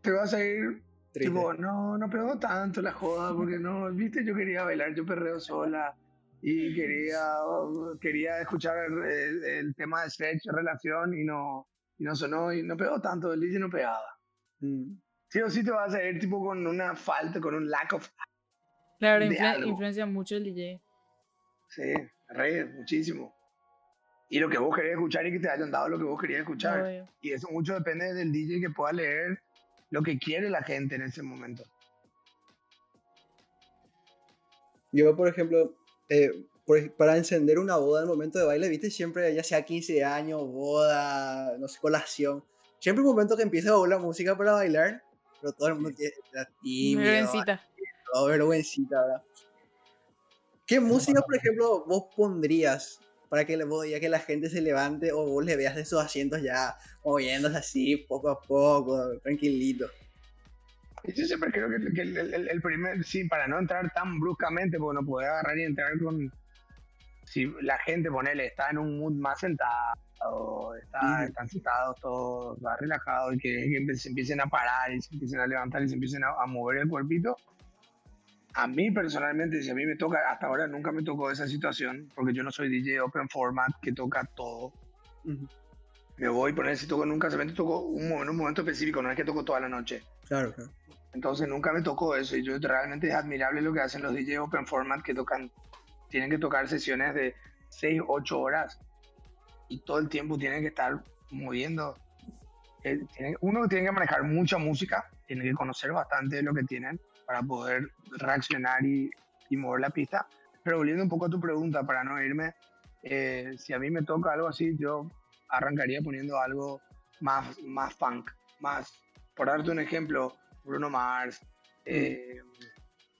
[SPEAKER 3] te vas a ir
[SPEAKER 2] Triste.
[SPEAKER 3] tipo, no, no pegó tanto la joda porque no, viste, yo quería bailar Yo Perreo Sola y quería, quería escuchar el, el tema de Stretch Relación y no, y no sonó y no pegó tanto, el DJ no pegaba.
[SPEAKER 2] Mm.
[SPEAKER 3] Sí o sí te vas a ir tipo con una falta, con un lack of
[SPEAKER 4] Claro, influ-
[SPEAKER 3] algo.
[SPEAKER 4] influencia mucho el DJ.
[SPEAKER 3] Sí, re, muchísimo. Y lo que vos querías escuchar y que te hayan dado lo que vos querías escuchar.
[SPEAKER 4] Obvio.
[SPEAKER 3] Y eso mucho depende del DJ que pueda leer lo que quiere la gente en ese momento.
[SPEAKER 2] Yo, por ejemplo, eh, por para encender una boda en el momento de baile, viste, siempre, ya sea 15 años, boda, no sé, colación, siempre un momento que empieza a la música para bailar, pero todo el mundo tiene está tímido,
[SPEAKER 4] Vergüencita.
[SPEAKER 2] todo vergüencita, ¿verdad? ¿Qué música, por ejemplo, vos pondrías para que vos digas que la gente se levante o vos le veas de sus asientos ya moviéndose así, poco a poco, tranquilito?
[SPEAKER 3] Y yo siempre creo que, que el, el- el primer, sí, para no entrar tan bruscamente, porque no puede agarrar y entrar con. Si la gente, ponele, está en un mood más sentado, está, están sentados todos, más relajados, y que, que se empiecen a parar y se empiecen a levantar y se empiecen a, a mover el cuerpito. A mí personalmente, si a mí me toca, hasta ahora nunca me tocó esa situación, porque yo no soy DJ open format que toca todo.
[SPEAKER 2] Ujú.
[SPEAKER 3] Me voy, poner si toco nunca, solamente toco un, en un momento específico, no es que toco toda la noche.
[SPEAKER 2] Claro, claro.
[SPEAKER 3] Entonces nunca me tocó eso y yo realmente es admirable lo que hacen los DJ Open Format que tocan, tienen que tocar sesiones de 6, 8 horas y todo el tiempo tienen que estar moviendo. Eh, uno tiene que manejar mucha música, tiene que conocer bastante de lo que tienen para poder reaccionar y, y mover la pista. Pero volviendo un poco a tu pregunta, para no irme, eh, si a mí me toca algo así, yo arrancaría poniendo algo más, más funk, más, por darte un ejemplo, Bruno Mars, eh,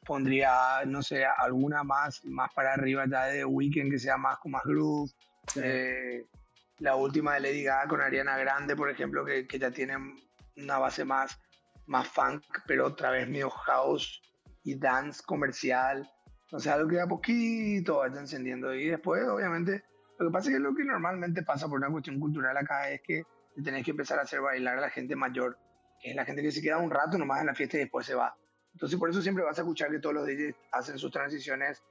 [SPEAKER 3] pondría, no sé, alguna más, más para arriba ya de The Weeknd que sea más con más groove.
[SPEAKER 2] Sí.
[SPEAKER 3] Eh, la última de Lady Gaga con Ariana Grande, por ejemplo, que, que ya tiene una base más, más funk, pero otra vez medio house y dance comercial. O sea, algo que de a poquito vaya encendiendo. Y después, obviamente, lo que pasa es que lo que normalmente pasa por una cuestión cultural acá es que te tenés que empezar a hacer bailar a la gente mayor, es la gente que se queda un rato nomás en la fiesta y después se va. Entonces, por eso siempre vas a escuchar que todos los DJs hacen sus transiciones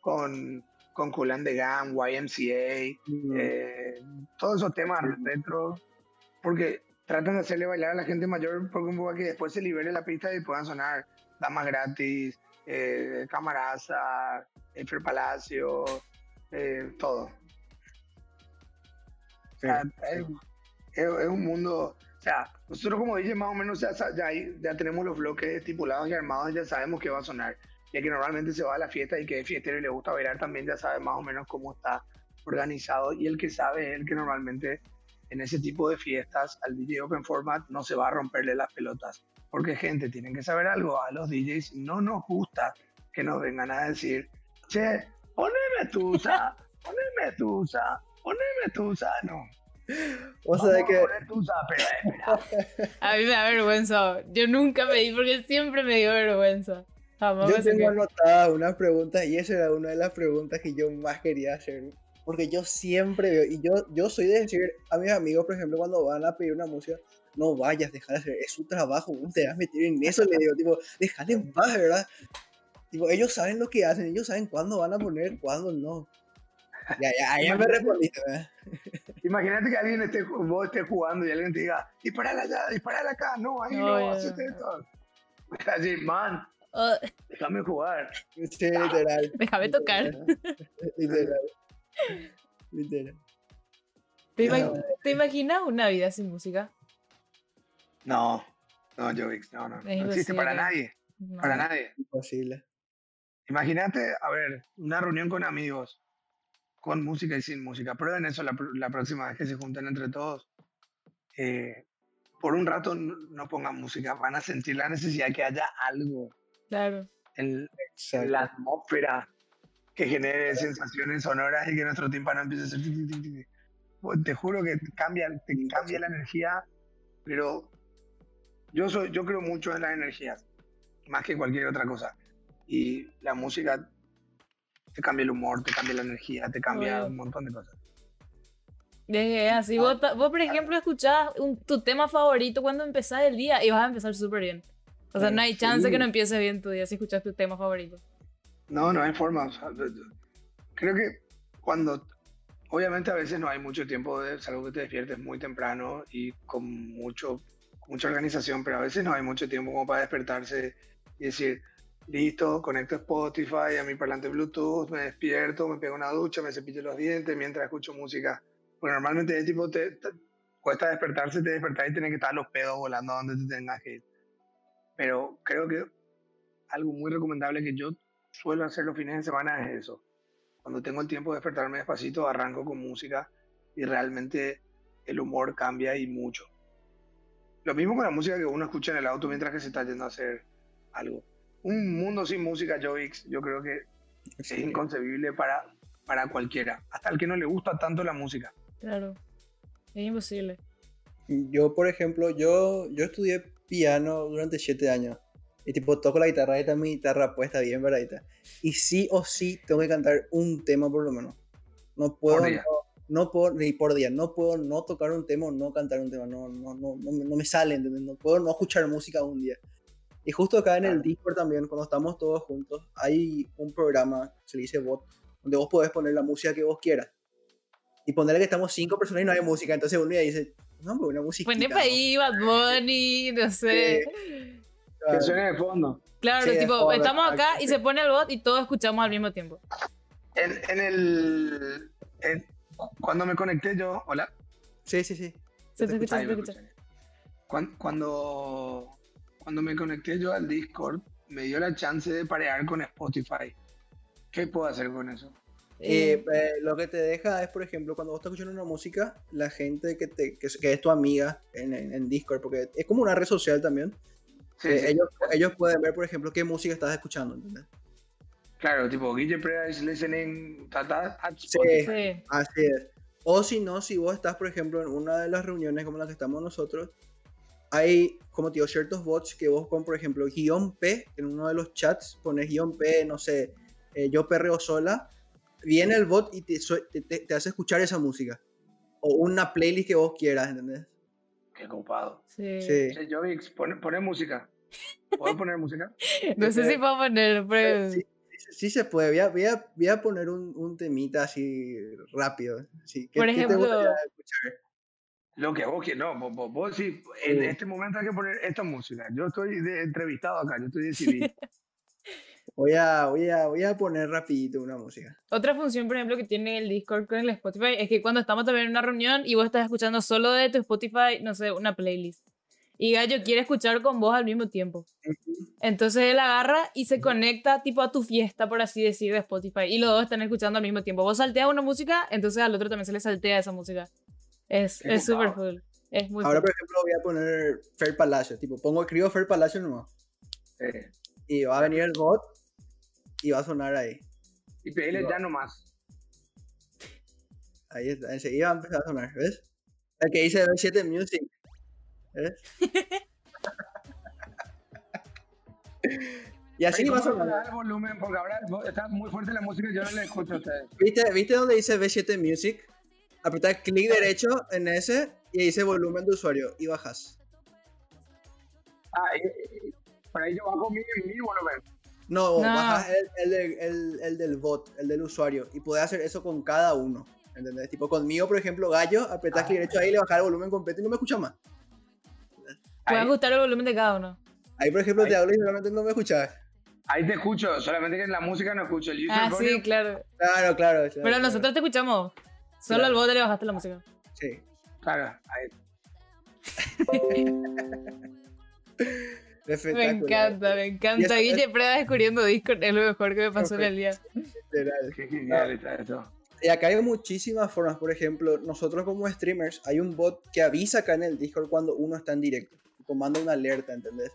[SPEAKER 3] con, con Kool and the Gang, YMCA,
[SPEAKER 2] Mm.
[SPEAKER 3] eh, todos esos temas retro, porque tratan de hacerle bailar a la gente mayor porque un poco que después se libere la pista y puedan sonar Damas Gratis, eh, Camaraza, Eiffel Palacio, eh, todo. O sea, es, es- es un mundo, o sea, nosotros como dije más o menos ya, ya, ya tenemos los bloques estipulados y armados, ya sabemos qué va a sonar. Y el que normalmente se va a la fiesta y que es fiestero y le gusta bailar también ya sabe más o menos cómo está organizado y el que sabe es el que normalmente en ese tipo de fiestas al DJ Open Format no se va a romperle las pelotas. Porque gente, tienen que saber algo, a los DJs no nos gusta que nos vengan a decir, che, poneme tusa, poneme tusa, poneme tusa, no.
[SPEAKER 2] O sea,
[SPEAKER 3] Vamos
[SPEAKER 2] de
[SPEAKER 3] a
[SPEAKER 2] que
[SPEAKER 3] espera.
[SPEAKER 4] A mí me da vergüenza. Yo nunca pedí porque siempre me dio vergüenza. Jamás
[SPEAKER 2] yo
[SPEAKER 4] me
[SPEAKER 2] tengo anotadas unas preguntas y esa era una de las preguntas que yo más quería hacer. Porque yo siempre veo, y yo, yo soy de decir a mis amigos, por ejemplo, cuando van a pedir una música, no vayas, dejar de hacer, es su trabajo, te vas a meter en eso, le digo, tipo, déjale en paz, ¿verdad? Tipo, ellos saben lo que hacen, ellos saben cuándo van a poner, cuándo no. Ya, ya, ya me respondiste, ¿verdad?
[SPEAKER 3] Imagínate que alguien esté, vos estés jugando y alguien te diga, disparala allá, disparala acá, no, ahí
[SPEAKER 4] No,
[SPEAKER 3] no, esto. Así, man,
[SPEAKER 4] Oh,
[SPEAKER 3] déjame jugar.
[SPEAKER 2] Sí, literal.
[SPEAKER 4] déjame tocar.
[SPEAKER 2] Literal. Literal.
[SPEAKER 4] ¿Te, ima-
[SPEAKER 2] No.
[SPEAKER 4] ¿Te imaginas una vida sin música?
[SPEAKER 3] No, no, Jovix, no, no.
[SPEAKER 4] Es
[SPEAKER 3] No existe para nadie,
[SPEAKER 4] No.
[SPEAKER 3] para nadie.
[SPEAKER 2] Imposible.
[SPEAKER 3] Imagínate, a ver, una reunión con amigos. Con música y sin música. Prueben eso la, la próxima vez que se junten entre todos. Eh, por un rato no, no pongan música, van a sentir la necesidad de que haya algo
[SPEAKER 4] Claro.
[SPEAKER 3] en,
[SPEAKER 2] Exacto.
[SPEAKER 3] la atmósfera que genere sensaciones sonoras y que nuestro tímpano empiece a hacer... tic, tic, tic, tic. Pues Te juro que cambia, te cambia la energía, pero yo, soy, yo creo mucho en las energías, más que cualquier otra cosa. Y la música te cambia el humor, te cambia la energía, te cambia un montón de cosas.
[SPEAKER 4] Es así, vos, ta- vos, por ejemplo, escuchás un- tu tema favorito cuando empezás el día y vas a empezar súper bien. O sea, no hay chance que no empieces bien tu día si escuchas tu tema favorito.
[SPEAKER 3] No, no hay forma. o sea, creo que cuando, obviamente a veces no hay mucho tiempo, de, salvo que te despiertes muy temprano y con mucho, mucha organización, pero a veces no hay mucho tiempo como para despertarse y decir, listo, conecto Spotify a mi parlante Bluetooth, me despierto, me pego una ducha, me cepillo los dientes mientras escucho música. Porque normalmente es tipo, te, te- cuesta despertarse, te despertás y tienes que estar los pedos volando donde te tengas que ir. Pero creo que algo muy recomendable que yo suelo hacer los fines de semana es eso. Cuando tengo el tiempo de despertarme despacito, arranco con música y realmente el humor cambia y mucho. Lo mismo con la música que uno escucha en el auto mientras que se está yendo a hacer algo. Un mundo sin música, Joix, yo creo que es inconcebible para, para cualquiera, hasta el que no le gusta tanto la música.
[SPEAKER 4] Claro. Es imposible.
[SPEAKER 2] Yo, por ejemplo, yo, yo estudié piano durante siete años. Y tipo, toco la guitarra, esta mi guitarra puesta bien paradita. Y sí o sí tengo que cantar un tema por lo menos. No puedo,
[SPEAKER 3] día.
[SPEAKER 2] no, no puedo, ni por día, no puedo no tocar un tema o no cantar un tema. No, no, no, no, me- no me sale, ¿entendés? No puedo no escuchar música un día. Y justo acá en el. Discord también, cuando estamos todos juntos, hay un programa, se le dice bot, donde vos podés poner la música que vos quieras. Y ponerle que estamos cinco personas y no hay música. Entonces uno ya dice, no, pues una música.
[SPEAKER 4] Pone para ahí Bad Bunny, no sé.
[SPEAKER 3] Que suene de fondo.
[SPEAKER 4] Claro,
[SPEAKER 2] Sí,
[SPEAKER 4] tipo,
[SPEAKER 2] fondo,
[SPEAKER 4] estamos acá y se pone el bot y todos escuchamos al mismo tiempo.
[SPEAKER 3] En, en el. en- cuando me conecté yo. Hola.
[SPEAKER 2] Sí, sí, sí.
[SPEAKER 4] Se te
[SPEAKER 2] te
[SPEAKER 4] escucha, se te escucha.
[SPEAKER 3] Cuando, cuando me conecté yo al Discord, me dio la chance de parear con Spotify. ¿Qué puedo hacer con eso?
[SPEAKER 2] Eh, eh, lo que te deja es, por ejemplo, cuando vos estás escuchando una música, la gente que, te, que, es- que es tu amiga en, en- en Discord, porque es como una red social también,
[SPEAKER 3] Sí,
[SPEAKER 2] eh,
[SPEAKER 3] sí.
[SPEAKER 2] Ellos, ellos pueden ver, por ejemplo, qué música estás escuchando, ¿entendés?
[SPEAKER 3] Claro, tipo, Guille Preda is listening ta, ta, at
[SPEAKER 2] Sí.
[SPEAKER 3] Spotify.
[SPEAKER 4] Sí.
[SPEAKER 2] Así es. O si no, si vos estás, por ejemplo, en una de las reuniones como la que estamos nosotros, hay, como te digo, ciertos bots que vos con, por ejemplo, guion P, en uno de los chats, pones guion P, no sé, eh, yo perreo sola, viene el bot y te, te, te- te hace escuchar esa música. O una playlist que vos quieras, ¿entendés?
[SPEAKER 3] Qué copado.
[SPEAKER 4] Sí.
[SPEAKER 2] Sí.
[SPEAKER 3] Che, Jovix, pone, pone música. ¿Puedo poner música?
[SPEAKER 4] No sé si puedo poner, pero.
[SPEAKER 2] Sí, sí, sí se puede. Voy a, voy a, voy a poner un, un temita así rápido. Sí. ¿Qué-
[SPEAKER 4] Por
[SPEAKER 2] qué te
[SPEAKER 4] ejemplo-
[SPEAKER 2] gustaría escuchar?
[SPEAKER 3] Lo que vos quieras. No, vos, vos, vos sí, en
[SPEAKER 2] Sí.
[SPEAKER 3] este momento hay que poner esta música. Yo estoy de entrevistado acá, yo estoy decidido.
[SPEAKER 2] Voy a, voy, a, voy a poner rapidito una música.
[SPEAKER 4] Otra función, por ejemplo, que tiene el Discord con el Spotify es que cuando estamos también en una reunión y vos estás escuchando solo de tu Spotify, no sé, una playlist. Y Gallo quiere escuchar con vos al mismo tiempo. Entonces él agarra y se conecta tipo a tu fiesta, por así decir, de Spotify. Y los dos están escuchando al mismo tiempo. Vos salteas una música, entonces al otro también se le saltea esa música. Es es súper cool. Es muy
[SPEAKER 2] Ahora,
[SPEAKER 4] cool.
[SPEAKER 2] por ejemplo, voy a poner Fer Palacio. Tipo, pongo, escribo Fer Palacio nomás.
[SPEAKER 3] Eh,
[SPEAKER 2] Y va a venir el bot y va a sonar ahí.
[SPEAKER 3] y pedile ya nomás.
[SPEAKER 2] Ahí está. Enseguida va a empezar a sonar. ¿Ves? El que dice B7 Music. ¿Ves? y así va a
[SPEAKER 3] ¿cómo
[SPEAKER 2] sonar.
[SPEAKER 3] el volumen? Porque ahora está muy fuerte la música y yo no la escucho a ustedes.
[SPEAKER 2] ¿Viste, ¿Viste donde dice B7 Music? Apretar clic derecho en ese y dice volumen de usuario y bajas.
[SPEAKER 3] Ah, y- y- por ahí yo bajo mi, mi volumen.
[SPEAKER 2] No,
[SPEAKER 4] No.
[SPEAKER 2] bajas el, el, del- el- el del bot, el del usuario. Y puedes hacer eso con cada uno. ¿Entendés? Tipo conmigo, por ejemplo, gallo, apretás clic derecho ahí, le bajas el volumen completo y no me escuchas más.
[SPEAKER 4] Puede
[SPEAKER 3] Ahí,
[SPEAKER 4] ajustar el volumen de cada uno.
[SPEAKER 2] Ahí, por ejemplo,
[SPEAKER 3] Ahí.
[SPEAKER 2] te hablo y realmente no me escuchas.
[SPEAKER 3] ahí te escucho, solamente que en la música no escucho. El user
[SPEAKER 4] Ah,
[SPEAKER 3] volume,
[SPEAKER 4] sí, claro.
[SPEAKER 2] Claro, claro. claro,
[SPEAKER 4] Pero
[SPEAKER 2] claro.
[SPEAKER 4] nosotros te escuchamos. Solo
[SPEAKER 2] Claro.
[SPEAKER 4] al bot le bajaste la música.
[SPEAKER 2] Sí.
[SPEAKER 3] Claro, ahí.
[SPEAKER 4] Me encanta, me encanta.
[SPEAKER 2] Y eso-
[SPEAKER 4] Guille Preda descubriendo Discord es lo mejor que me pasó en el día.
[SPEAKER 2] Literal.
[SPEAKER 3] Qué genial está esto.
[SPEAKER 2] Y acá hay muchísimas formas. Por ejemplo, nosotros como streamers, hay un bot que avisa acá en el Discord cuando uno está en directo. Tipo, manda una alerta, ¿entendés?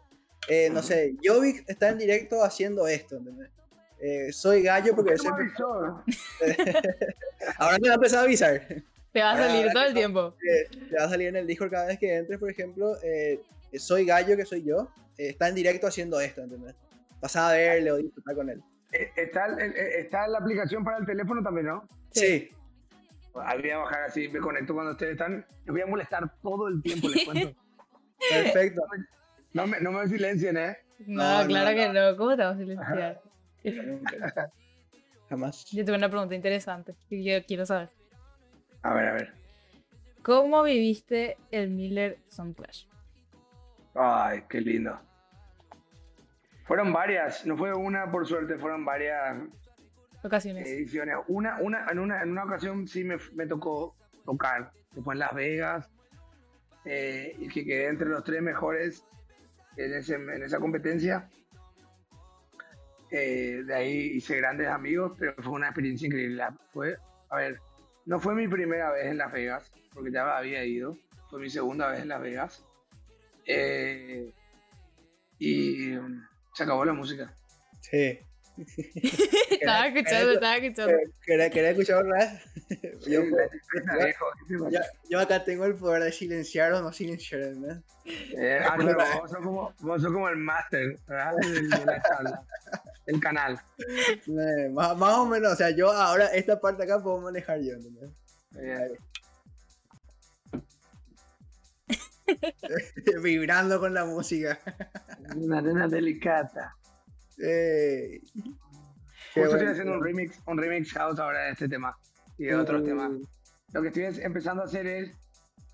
[SPEAKER 2] Eh, no sé, Jovic está en directo haciendo esto, ¿entendés? Eh, soy gallo porque
[SPEAKER 3] ¿Por qué no me avisó?
[SPEAKER 2] Ahora te va a empezar a avisar.
[SPEAKER 4] Te va a salir todo el tiempo.
[SPEAKER 2] Te va a salir en el Discord cada vez que entres, por ejemplo, eh, soy gallo, que soy yo, eh, está en directo haciendo esto, ¿entendés? Vas a verle o disfrutar con él.
[SPEAKER 3] Está, está la aplicación para el teléfono también, ¿no?
[SPEAKER 2] Sí.
[SPEAKER 3] Ahí voy a bajar así, me conecto cuando ustedes están. Les voy a molestar todo el tiempo, les cuento.
[SPEAKER 2] perfecto.
[SPEAKER 3] No me, no me silencien, ¿eh?
[SPEAKER 4] No,
[SPEAKER 2] No,
[SPEAKER 4] claro
[SPEAKER 2] no,
[SPEAKER 4] que no. ¿Cómo te vamos a silenciar?
[SPEAKER 2] Jamás.
[SPEAKER 4] Yo tengo una pregunta interesante que yo quiero saber.
[SPEAKER 3] A ver, a ver.
[SPEAKER 4] ¿Cómo viviste el Miller Soundclash?
[SPEAKER 3] Ay, qué lindo. Fueron varias, no fue una por suerte, fueron varias
[SPEAKER 4] Ocasiones.
[SPEAKER 3] ediciones. Una, una, en, una, en una ocasión sí me, me tocó tocar, que fue en Las Vegas, eh, y que quedé entre los tres mejores en, ese, en esa competencia. Eh, de ahí hice grandes amigos, pero fue una experiencia increíble. Fue, a ver, no fue mi primera vez en Las Vegas, porque ya había ido. Fue mi segunda vez en Las Vegas. Eh, y mm, se acabó la música.
[SPEAKER 2] Sí.
[SPEAKER 4] estaba escuchando, estaba escuchando.
[SPEAKER 2] ¿Querés, querés escuchar otra vez? yo, yo- yo acá tengo el poder de silenciar o no silenciar, ¿no?
[SPEAKER 3] Eh, ah, claro, vos sos como, vos sos como el máster ¿verdad? del- de la charla, el canal.
[SPEAKER 2] Eh, más, más o menos, o sea, yo ahora esta parte acá puedo manejar yo.
[SPEAKER 3] Eh,
[SPEAKER 2] Vibrando con la música.
[SPEAKER 3] una arena delicada.
[SPEAKER 2] Eh,
[SPEAKER 3] Justo estoy haciendo un remix, un remix house ahora de este tema y de otros temas. Lo que estoy es- empezando a hacer es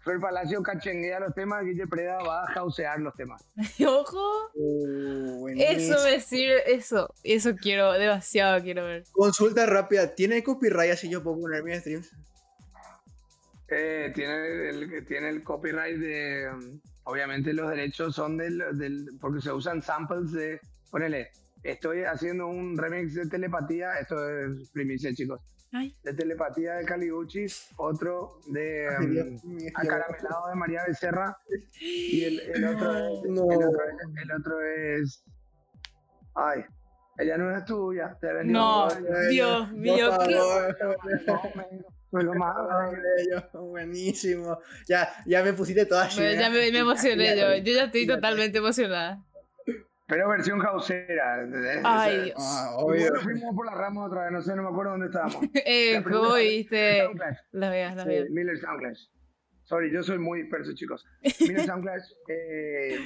[SPEAKER 3] Fer Palacio cachenguea los temas, Guille Preda va a housear los temas.
[SPEAKER 4] Ojo.
[SPEAKER 2] Buenísimo.
[SPEAKER 4] Eso me sirve, eso, eso quiero, demasiado quiero ver.
[SPEAKER 2] Consulta rápida, ¿tiene copyright así yo puedo poner mis streams?
[SPEAKER 3] Eh, tiene, el, tiene el copyright de. um, obviamente, los derechos son del, del. Porque se usan samples de. Ponele, estoy haciendo un remix de telepatía. Esto es primicia, chicos.
[SPEAKER 4] Ay.
[SPEAKER 3] De telepatía de Caliguchis. Otro de.
[SPEAKER 2] Ay, Dios
[SPEAKER 3] um. Acaramelado de María Becerra. Y el, el otro, es,
[SPEAKER 2] No.
[SPEAKER 3] el, otro es, el otro es. Ay, ella no es tuya. Te vendió
[SPEAKER 4] No, Dios mío, qué-
[SPEAKER 2] buenísimo. Ya, ya me pusiste toda
[SPEAKER 4] Me- ya me, me emocioné yo, yo ya estoy totalmente emocionada.
[SPEAKER 3] Pero versión causera.
[SPEAKER 4] Ay,
[SPEAKER 3] O sea,
[SPEAKER 4] Dios.
[SPEAKER 2] Ah,
[SPEAKER 3] Y
[SPEAKER 2] obvio.
[SPEAKER 3] bueno, fuimos por la rama otra vez, no sé, no me acuerdo dónde estábamos.
[SPEAKER 4] Eh, ¿cómo viste? Las Vegas, Las
[SPEAKER 3] Sí,
[SPEAKER 4] Vegas.
[SPEAKER 3] Miller Soundclash. Sorry, yo soy muy disperso, chicos. Miller Soundclash. eh,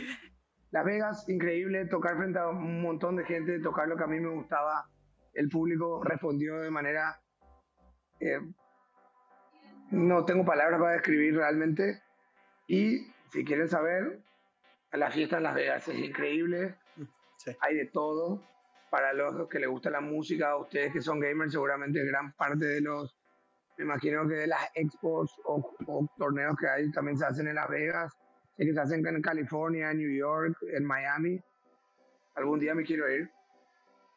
[SPEAKER 3] Las Vegas, increíble, tocar frente a un montón de gente, tocar lo que a mí me gustaba. El público respondió de manera... eh, no tengo palabras para describir realmente. Y si quieren saber, la fiesta en Las Vegas es increíble. Hay de todo. Para los que les gusta la música, ustedes que son gamers, seguramente gran parte de los, me imagino que de las expos o, o torneos que hay también se hacen en Las Vegas. Sé que se hacen en California, en New York, en Miami. Algún día me quiero ir.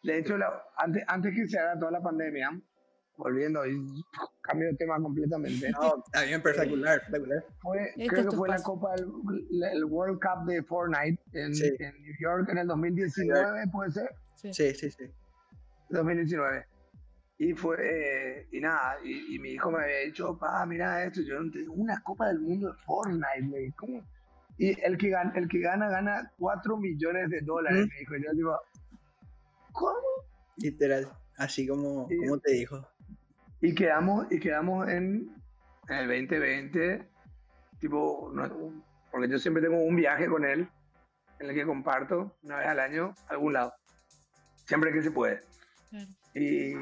[SPEAKER 3] De hecho, la- antes, antes que se haga toda la pandemia, volviendo y cambio de tema completamente,
[SPEAKER 2] No, está bien, espectacular, espectacular.
[SPEAKER 3] fue, creo que fue la. Copa, el, el World Cup de Fortnite en,
[SPEAKER 2] Sí.
[SPEAKER 3] en New York en el 2019, puede ser,
[SPEAKER 4] Sí.
[SPEAKER 2] Sí, sí, sí.
[SPEAKER 3] 2019. Y fue, eh, y nada, y, y mi hijo me había dicho, pa, mira esto, yo no tengo una Copa del Mundo de Fortnite, me dijo, ¿cómo? Y el que, gana, el que gana, gana 4 millones de dólares, me dijo, y yo digo, ¿cómo?
[SPEAKER 2] Literal. Así como,
[SPEAKER 3] Sí.
[SPEAKER 2] como te dijo.
[SPEAKER 3] Y quedamos, y quedamos en, en el 2020, tipo, no- porque yo siempre tengo un viaje con él, en el que comparto una vez al año a algún lado, siempre que se puede.
[SPEAKER 4] Claro.
[SPEAKER 3] Y,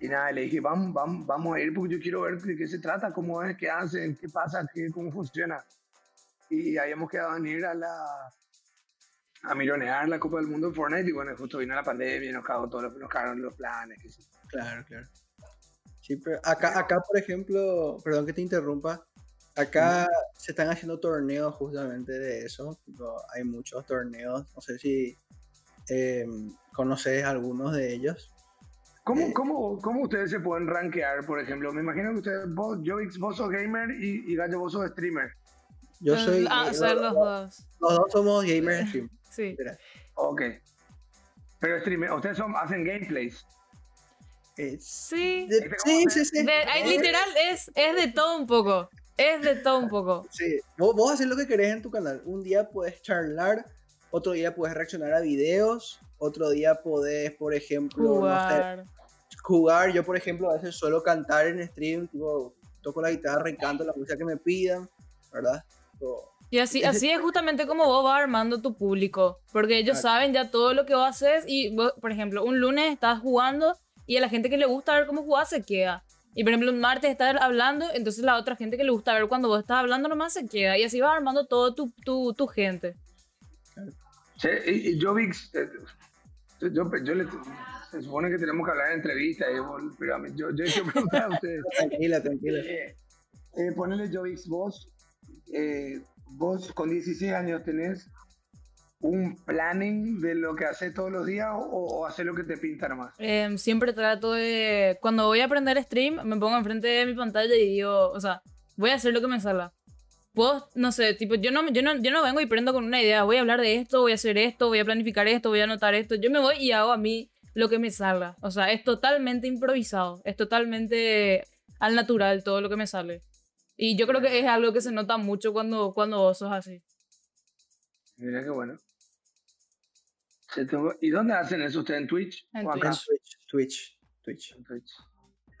[SPEAKER 3] y nada, le dije, vamos, vamos, vamos a ir porque yo quiero ver de qué se trata, cómo es, qué hacen, qué pasa, qué, cómo funciona. Y habíamos quedado en ir a la a mironear la Copa del Mundo en Fortnite y bueno, justo vino la pandemia y nos cagó todos los, nos cagaron los planes. sé yo.
[SPEAKER 2] Claro, claro. Sí, pero acá, acá, por ejemplo, perdón que te interrumpa, acá se están haciendo torneos justamente de eso. tipo, hay muchos torneos, no sé si eh, conoces algunos de ellos.
[SPEAKER 3] ¿Cómo, cómo, ¿Cómo ustedes se pueden rankear, por ejemplo? Me imagino que ustedes, vos, Joix, vos sos gamer y, y Gallo, vos sos streamer.
[SPEAKER 2] Yo soy.
[SPEAKER 4] Ah,
[SPEAKER 2] yo-
[SPEAKER 4] ser los dos.
[SPEAKER 2] los dos somos gamers stream.
[SPEAKER 4] Sí.
[SPEAKER 2] literal.
[SPEAKER 3] Ok. Pero streamer, ustedes son, hacen gameplays.
[SPEAKER 2] Eh,
[SPEAKER 4] Sí.
[SPEAKER 2] de- sí, sí, sí.
[SPEAKER 4] De- ay, literal es, es de todo un poco. Es de todo un poco.
[SPEAKER 2] Sí, vos, vos haces lo que querés en tu canal. Un día puedes charlar, otro día puedes reaccionar a videos, otro día podés, por ejemplo, no sé,
[SPEAKER 4] Jugar.
[SPEAKER 2] jugar. Yo, por ejemplo, a veces suelo cantar en stream, tipo, toco la guitarra y canto la música que me pidan, ¿verdad? O-
[SPEAKER 4] Y así, así es justamente como vos vas armando tu público. Porque ellos
[SPEAKER 2] Claro.
[SPEAKER 4] saben ya todo lo que vos haces. Y vos, por ejemplo, un lunes estás jugando y a la gente que le gusta ver cómo jugás se queda. Y por ejemplo, un martes estás hablando, entonces la otra gente que le gusta ver cuando vos estás hablando nomás se queda. Y así vas armando todo tu, tu, tu gente.
[SPEAKER 3] Sí, y, y yo, Vix, eh, yo, yo le, se supone que tenemos que hablar en entrevista, y vos- pero a mí- yo, yo he hecho preguntar a ustedes.
[SPEAKER 2] Tranquila, tranquila.
[SPEAKER 3] Eh, eh, ponele Jovix, vos, eh, vos con 16 años tenés un planning de lo que haces todos los días o, o hacer lo que te pinta nomás.
[SPEAKER 4] Em, siempre trato de. Cuando voy a aprender stream, me pongo enfrente de mi pantalla y digo, o sea, voy a hacer lo que me salga. Puedo, no sé, tipo, yo no, yo, no, yo no vengo y prendo con una idea, voy a hablar de esto, voy a hacer esto, voy a planificar esto, voy a anotar esto. Yo me voy y hago a mí lo que me salga. O sea, es totalmente improvisado, es totalmente al natural todo lo que me sale. Y yo creo que es algo que se nota mucho cuando, cuando vos sos así.
[SPEAKER 3] Mira qué bueno. ¿Y dónde hacen eso ustedes? ¿En Twitch?
[SPEAKER 4] En
[SPEAKER 3] ¿O
[SPEAKER 2] En
[SPEAKER 3] acá?
[SPEAKER 2] Twitch, Twitch, Twitch.
[SPEAKER 3] En Twitch.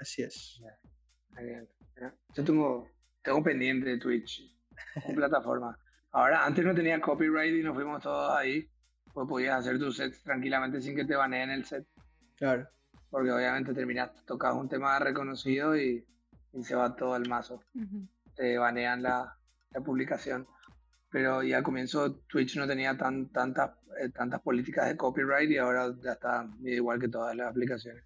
[SPEAKER 2] Así es.
[SPEAKER 3] Ya. Yo tengo, tengo pendiente de Twitch, como plataforma. Ahora, antes no tenía copyright y nos fuimos todos ahí. Pues podías hacer tus sets tranquilamente sin que te baneen el set.
[SPEAKER 2] Claro.
[SPEAKER 3] Porque obviamente terminas, tocas un tema reconocido y, y se va todo al mazo. Te banean la, la publicación. Pero ya al comienzo Twitch no tenía tan, tantas, eh, tantas políticas de copyright y ahora ya está igual que todas las aplicaciones.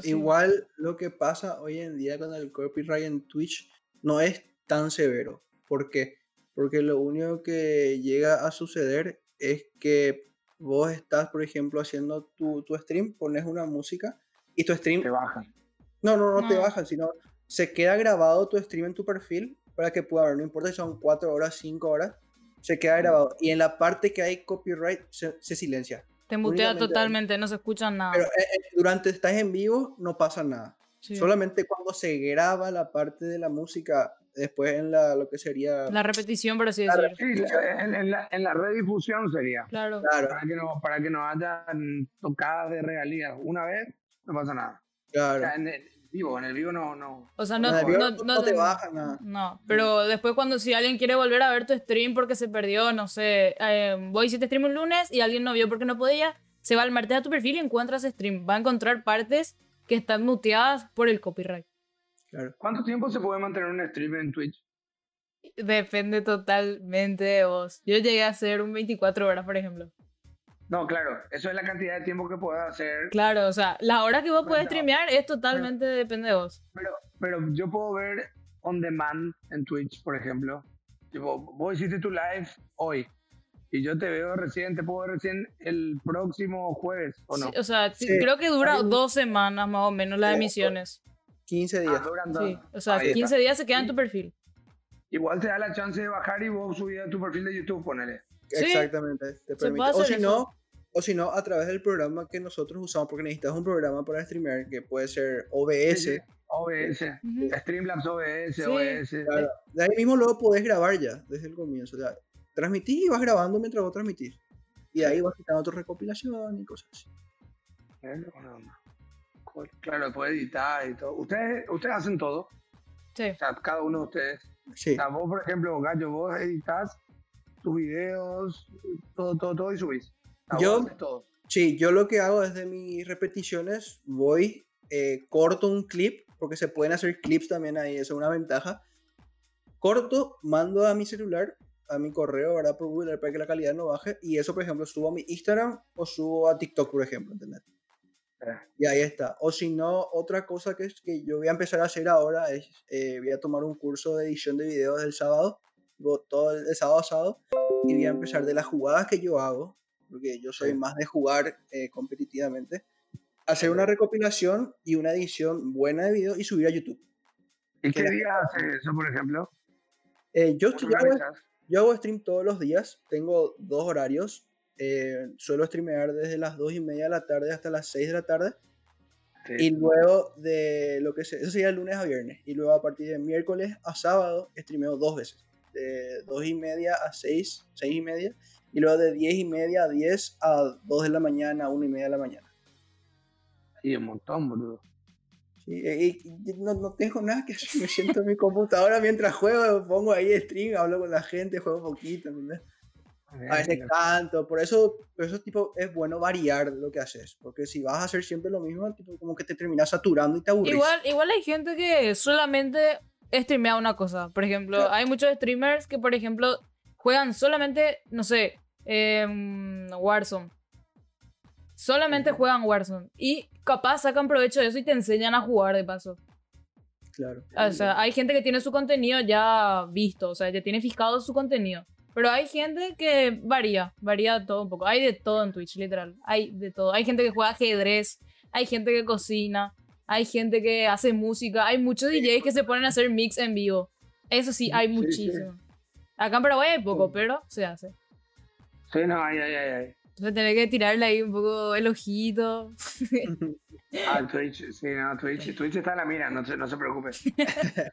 [SPEAKER 4] Sí,
[SPEAKER 2] igual lo que pasa hoy en día con el copyright en Twitch no es tan severo. ¿Por qué? Porque lo único que llega a suceder es que vos estás, por ejemplo, haciendo tu, tu stream, pones una música y tu stream...
[SPEAKER 3] Te bajan.
[SPEAKER 2] No, no, no te
[SPEAKER 4] No.
[SPEAKER 2] bajan, sino se queda grabado tu stream en tu perfil para que pueda ver, no importa si son 4 horas, 5 horas, se queda grabado. Y en la parte que hay copyright se, se silencia.
[SPEAKER 4] Te mutea
[SPEAKER 2] Únicamente ahí.
[SPEAKER 4] totalmente, no se escucha nada.
[SPEAKER 2] Pero eh, eh, durante estás en vivo no pasa nada.
[SPEAKER 4] Sí.
[SPEAKER 2] Solamente cuando se graba la parte de la música, después en la, lo que sería...
[SPEAKER 4] La repetición, por así
[SPEAKER 2] La
[SPEAKER 4] decir.
[SPEAKER 3] Sí, en, en la, en la redifusión sería.
[SPEAKER 4] Claro.
[SPEAKER 2] Claro,
[SPEAKER 3] Para que no, para que no haya tocadas de regalías. Una vez, no pasa nada. O
[SPEAKER 2] claro.
[SPEAKER 3] sea, en vivo, en el vivo no, no.
[SPEAKER 4] O sea, no, no,
[SPEAKER 2] no,
[SPEAKER 4] no
[SPEAKER 2] te
[SPEAKER 4] te-
[SPEAKER 2] baja nada.
[SPEAKER 4] No, pero después cuando si alguien quiere volver a ver tu stream porque se perdió, no sé, eh, voy hiciste stream un lunes y alguien no vio porque no podía, se va al martes a tu perfil y encuentra ese stream. Va a encontrar partes que están muteadas por el copyright.
[SPEAKER 2] Claro.
[SPEAKER 3] ¿Cuánto tiempo se puede mantener un stream en Twitch?
[SPEAKER 4] Depende totalmente de vos. Yo llegué a hacer un 24 horas, por ejemplo.
[SPEAKER 3] No, claro, eso es la cantidad de tiempo que puedes hacer.
[SPEAKER 4] Claro, o sea, la hora que vos puedes streamear es totalmente depende de vos.
[SPEAKER 3] Pero, pero yo puedo ver on demand en Twitch, por ejemplo. Tipo, vos hiciste tu live hoy y yo te veo recién, te puedo ver recién el próximo jueves, ¿o no?
[SPEAKER 4] Sí, o sea, sí, creo que dura
[SPEAKER 2] un-
[SPEAKER 4] dos semanas más o menos las emisiones.
[SPEAKER 2] 15
[SPEAKER 3] Ah,
[SPEAKER 2] días.
[SPEAKER 3] duran dos.
[SPEAKER 4] Sí, o sea,
[SPEAKER 3] Ahí está.
[SPEAKER 4] 15 días se queda en tu perfil.
[SPEAKER 3] Igual te da la chance de bajar y vos subir a tu perfil de YouTube, ponele.
[SPEAKER 2] Exactamente. Te permite. O si no, o si no, a través del programa que nosotros usamos, porque necesitas un programa para streamear que puede ser OBS.
[SPEAKER 3] Sí, sí. OBS. Streamlabs OBS,
[SPEAKER 4] Sí.
[SPEAKER 3] OBS.
[SPEAKER 2] Claro. De ahí mismo luego podés grabar ya, desde el comienzo. Ya, transmitís y vas grabando mientras vos transmitís. Y de ahí vas quitando tu recopilación y cosas así.
[SPEAKER 3] Claro, puede editar y todo. Ustedes, ustedes hacen todo.
[SPEAKER 4] Sí.
[SPEAKER 3] O sea, cada uno de ustedes.
[SPEAKER 2] Sí,
[SPEAKER 3] O sea, vos, por ejemplo, Gallo, vos editas tus videos, todo, todo, todo y subís.
[SPEAKER 2] Yo-
[SPEAKER 3] todo.
[SPEAKER 2] sí, yo lo que hago desde mis repeticiones, voy, eh, corto un clip, porque se pueden hacer clips también ahí, eso es una ventaja. Corto, mando a mi celular, a mi correo, ¿verdad? Por Google para que la calidad no baje. Y eso, por ejemplo, subo a mi Instagram o subo a TikTok, por ejemplo, ¿entendés?
[SPEAKER 3] Eh,
[SPEAKER 2] Y ahí está. O si no, otra cosa que, es- que yo voy a empezar a hacer ahora es, eh, voy a tomar un curso de edición de videos el sábado, todo el, el sábado a sábado, y voy a empezar de las jugadas que yo hago, porque yo soy
[SPEAKER 3] Sí.
[SPEAKER 2] más de jugar eh, competitivamente. hacer una recopilación y una edición buena de video y subir a YouTube.
[SPEAKER 3] ¿Y qué días haces eso, por ejemplo?
[SPEAKER 2] Eh, yo,
[SPEAKER 3] ¿Cómo
[SPEAKER 2] yo hago, yo hago stream todos los días, tengo dos horarios. eh, suelo streamear desde las 2 y media de la tarde hasta las 6 de la tarde.
[SPEAKER 3] Sí.
[SPEAKER 2] Y luego de lo que se, eso sería de lunes a viernes. Y luego a partir de miércoles a sábado streameo dos veces. De 2 y media a 6, 6 y media. Y luego de 10 y media a 10 a 2 de la mañana, 1 y media de la mañana.
[SPEAKER 3] Y un montón, boludo.
[SPEAKER 2] Sí, y- y no, no tengo nada que hacer. Me siento en mi computadora mientras juego, pongo ahí stream, hablo con la gente, juego un poquito. ¿entendés? A veces canto, por eso, por eso tipo, es bueno variar lo que haces, porque si vas a hacer siempre lo mismo, tipo, como que te terminas saturando y te aburrís.
[SPEAKER 4] Igual, igual hay gente que solamente streamea una cosa. Por ejemplo,
[SPEAKER 2] Claro.
[SPEAKER 4] hay muchos streamers que, por ejemplo, juegan solamente, no sé, em, Warzone. Solamente juegan Warzone. Y capaz sacan provecho de eso y te enseñan a jugar de paso.
[SPEAKER 2] Claro.
[SPEAKER 4] O sea, hay gente que tiene su contenido ya visto, o sea, ya tiene fijado su contenido. Pero hay gente que varía, varía todo un poco. Hay de todo en Twitch, literal. Hay de todo. Hay gente que juega ajedrez, hay gente que cocina, hay gente que hace música, hay muchos DJs que se ponen a hacer mix en vivo. Eso sí, hay muchísimo. Acá en Paraguay hay poco, pero se hace.
[SPEAKER 3] Sí, no, ay, ay, ay, ay.
[SPEAKER 4] Entonces tenés que tirarle ahí un poco el ojito.
[SPEAKER 3] Ah, Twitch, sí, no, Twitch, Twitch está en la mira, no se, no se preocupe.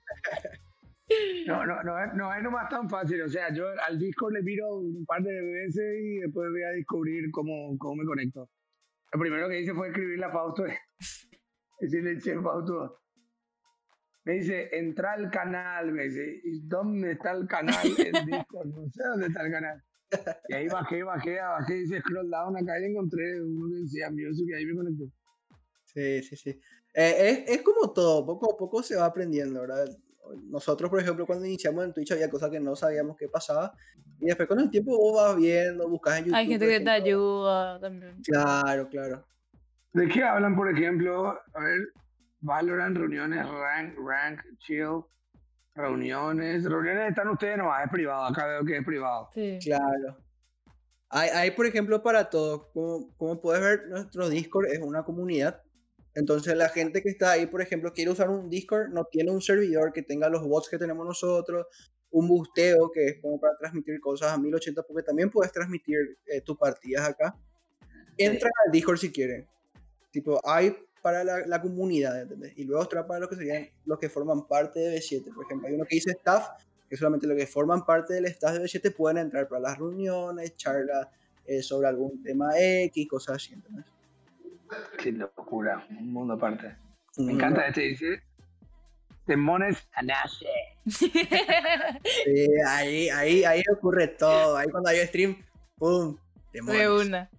[SPEAKER 3] No, no, no, es- no es nomás tan fácil, o sea, yo al Discord le miro un par de veces y después voy a descubrir cómo, cómo me conecto. Lo primero que hice fue escribirle a Fausto, decirle, che, Fausto, me dice, entra al canal, me dice, ¿y dónde está el canal en Discord? No sé dónde está el canal. Y ahí bajé, bajé, bajé, hice scroll down acá y encontré uno que decía music y ahí me conecté.
[SPEAKER 2] Sí, sí, sí. Eh, es, es como todo, poco a poco se va aprendiendo, ¿verdad? Nosotros, por ejemplo, cuando iniciamos en Twitch había cosas que no sabíamos qué pasaba. Y después con el tiempo vos vas viendo, buscas en YouTube.
[SPEAKER 4] Hay gente que te ayuda también.
[SPEAKER 2] Claro, claro.
[SPEAKER 3] ¿De qué hablan, por ejemplo? A ver, Valorant, reuniones, rank, rank, chill, reuniones. Reuniones están ustedes nomás, es privado. Acá veo que es privado.
[SPEAKER 4] Sí.
[SPEAKER 2] Claro. Hay, hay, por ejemplo, para todo. Como, como puedes ver, nuestro Discord es una comunidad. Entonces, la gente que está ahí, por ejemplo, quiere usar un Discord, no tiene un servidor que tenga los bots que tenemos nosotros, un busteo que es como para transmitir cosas a 1080, porque también puedes transmitir eh, tus partidas acá. Entran al Discord si quieren. Tipo, hay para la, la comunidad, ¿entendés? Y luego está para los que serían los que forman parte de B7. Por ejemplo, hay uno que dice staff, que solamente los que forman parte del staff de B7 pueden entrar para las reuniones, charlas eh, sobre algún tema X, cosas así, ¿entendés?
[SPEAKER 3] Qué locura, un mundo aparte. Me encanta este, dice. Demones Anache.
[SPEAKER 2] Sí, ahí, ahí, ahí ocurre todo. Ahí cuando hay stream, ¡pum!
[SPEAKER 4] de
[SPEAKER 2] demonios.
[SPEAKER 4] una.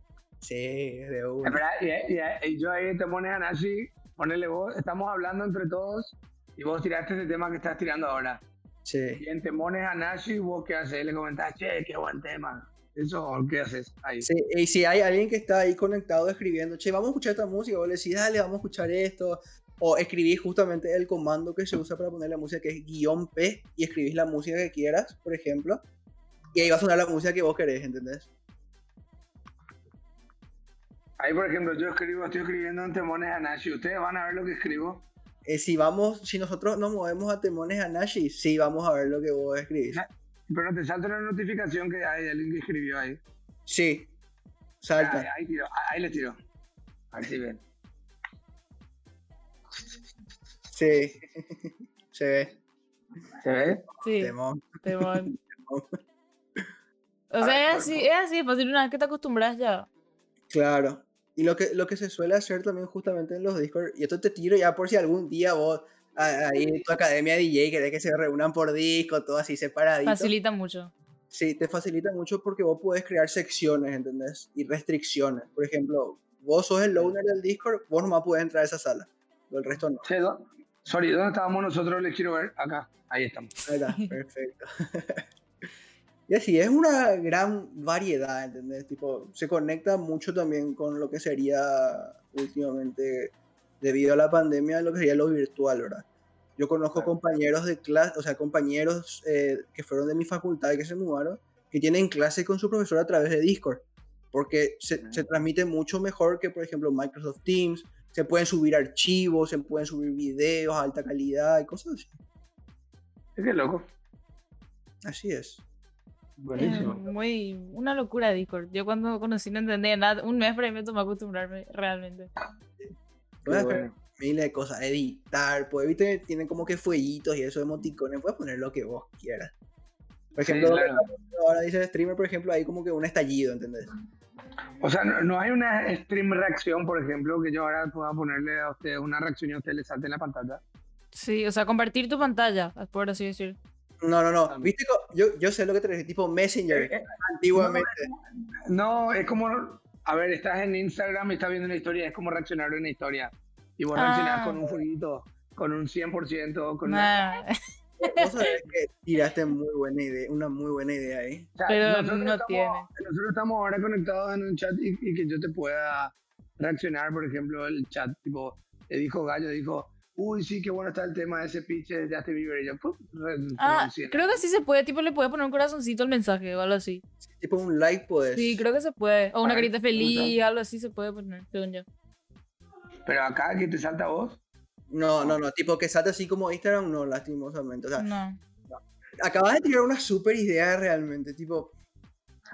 [SPEAKER 2] Sí, de una.
[SPEAKER 3] Y, y- y yo ahí te pones Anashi, ponele vos, estamos hablando entre todos y vos tiraste ese tema que estás tirando ahora.
[SPEAKER 2] Sí.
[SPEAKER 3] Y en Temones Anashi, vos qué haces, le comentás, che, qué buen tema. Eso, ¿qué haces ahí?
[SPEAKER 2] Sí, y si hay alguien que está ahí conectado escribiendo, che, vamos a escuchar esta música, vos le decís, dale, vamos a escuchar esto, o escribís justamente el comando que se usa para poner la música, que es guion P, y escribís la música que quieras, por ejemplo, y ahí va a sonar la música que vos querés, ¿entendés?
[SPEAKER 3] Ahí, por ejemplo, yo escribo, estoy escribiendo en Temones Anashi. Ustedes van a ver lo que escribo.
[SPEAKER 2] Eh, si vamos, si nosotros nos movemos a Temones Anashi, sí vamos a ver lo que vos escribís.
[SPEAKER 3] Pero te salta una notificación que hay alguien que escribió ahí.
[SPEAKER 2] Sí,
[SPEAKER 3] Ahí,
[SPEAKER 2] salta.
[SPEAKER 3] ahí tiro, ahí le tiro. A ver si ven.
[SPEAKER 2] Sí, se ve.
[SPEAKER 3] ¿Se ve?
[SPEAKER 4] Sí,
[SPEAKER 2] Temón.
[SPEAKER 4] temón. O sea, es así, es así, es fácil. Una vez que te acostumbras ya.
[SPEAKER 2] Claro. Y lo que, lo que se suele hacer también justamente en los Discord, y esto te tiro ya por si algún día vos, ahí en tu academia DJ, querés que se reúnan por disco, todo así separadito.
[SPEAKER 4] Facilita mucho.
[SPEAKER 2] Sí, te facilita mucho porque vos podés crear secciones, ¿entendés? Y restricciones. Por ejemplo, vos sos el owner del Discord, vos nomás podés entrar a esa sala. El resto no.
[SPEAKER 3] Sí, ¿dó- Sorry, ¿dónde estábamos nosotros? Les quiero ver. Acá. Ahí estamos.
[SPEAKER 2] Ahí está, perfecto. y así, es una gran variedad, ¿entendés? Tipo, se conecta mucho también con lo que sería últimamente, debido a la pandemia, lo que sería lo virtual, ¿verdad? Yo conozco
[SPEAKER 3] Claro.
[SPEAKER 2] compañeros de clase, o sea, compañeros eh, que fueron de mi facultad y que se mudaron, que tienen clases con su profesor a través de Discord, porque se, se transmite mucho mejor que, por ejemplo, Microsoft Teams, Se pueden subir archivos, se pueden subir videos a alta calidad y cosas así.
[SPEAKER 3] Es que loco.
[SPEAKER 2] Así es.
[SPEAKER 3] Buenísimo.
[SPEAKER 4] Es muy. Una locura Discord. Yo cuando conocí no entendía nada. Un mes para mí me tomó acostumbrarme realmente.
[SPEAKER 2] Puedes hacer
[SPEAKER 3] bueno.
[SPEAKER 2] miles de cosas, editar, pues viste, tienen como que fueguitos y eso, emoticones, puedes poner lo que vos quieras. Por
[SPEAKER 3] Sí,
[SPEAKER 2] ejemplo,
[SPEAKER 3] claro.
[SPEAKER 2] ahora dice streamer, por ejemplo, hay como que un estallido, ¿entendés?
[SPEAKER 3] O sea, no, no hay una stream reacción, por ejemplo, que yo ahora pueda ponerle a ustedes una reacción y a ustedes les salte en la pantalla.
[SPEAKER 4] Sí, o sea, compartir tu pantalla, por así decir.
[SPEAKER 2] No, no, no.
[SPEAKER 3] Ah.
[SPEAKER 2] ¿Viste? Yo, yo sé lo que te refieres, tipo Messenger,
[SPEAKER 3] Eh, eh,
[SPEAKER 2] antiguamente.
[SPEAKER 3] No, es como, a ver, estás en Instagram y estás viendo una historia, es como reaccionar a una historia. Y vos reaccionás
[SPEAKER 4] Ah.
[SPEAKER 3] con un fueguito, con un 100%, con una...
[SPEAKER 4] Nah,
[SPEAKER 2] Vos sabés que tiraste muy buena idea, una muy buena idea ahí.
[SPEAKER 3] O sea,
[SPEAKER 4] Pero
[SPEAKER 3] nosotros
[SPEAKER 4] no
[SPEAKER 3] estamos-
[SPEAKER 4] tiene.
[SPEAKER 3] Nosotros estamos ahora conectados en un chat y, y que yo te pueda reaccionar, por ejemplo, el chat, tipo, te dijo Gallo, dijo, uy, sí, qué bueno está el tema de ese pitch de Justin Bieber, y yo, ¡pum! re-
[SPEAKER 4] Ah, creo que sí se puede, tipo le puedes poner un corazoncito al mensaje o algo así.
[SPEAKER 2] Tipo un like, pues.
[SPEAKER 4] Sí, creo que se puede. O una carita feliz, algo así se puede poner, según yo.
[SPEAKER 3] Pero acá, que te salta a vos?
[SPEAKER 2] No, no, no, tipo que salte así como Instagram, no, lastimosamente. O sea,
[SPEAKER 4] No.
[SPEAKER 2] acabas de tirar una super idea realmente, tipo,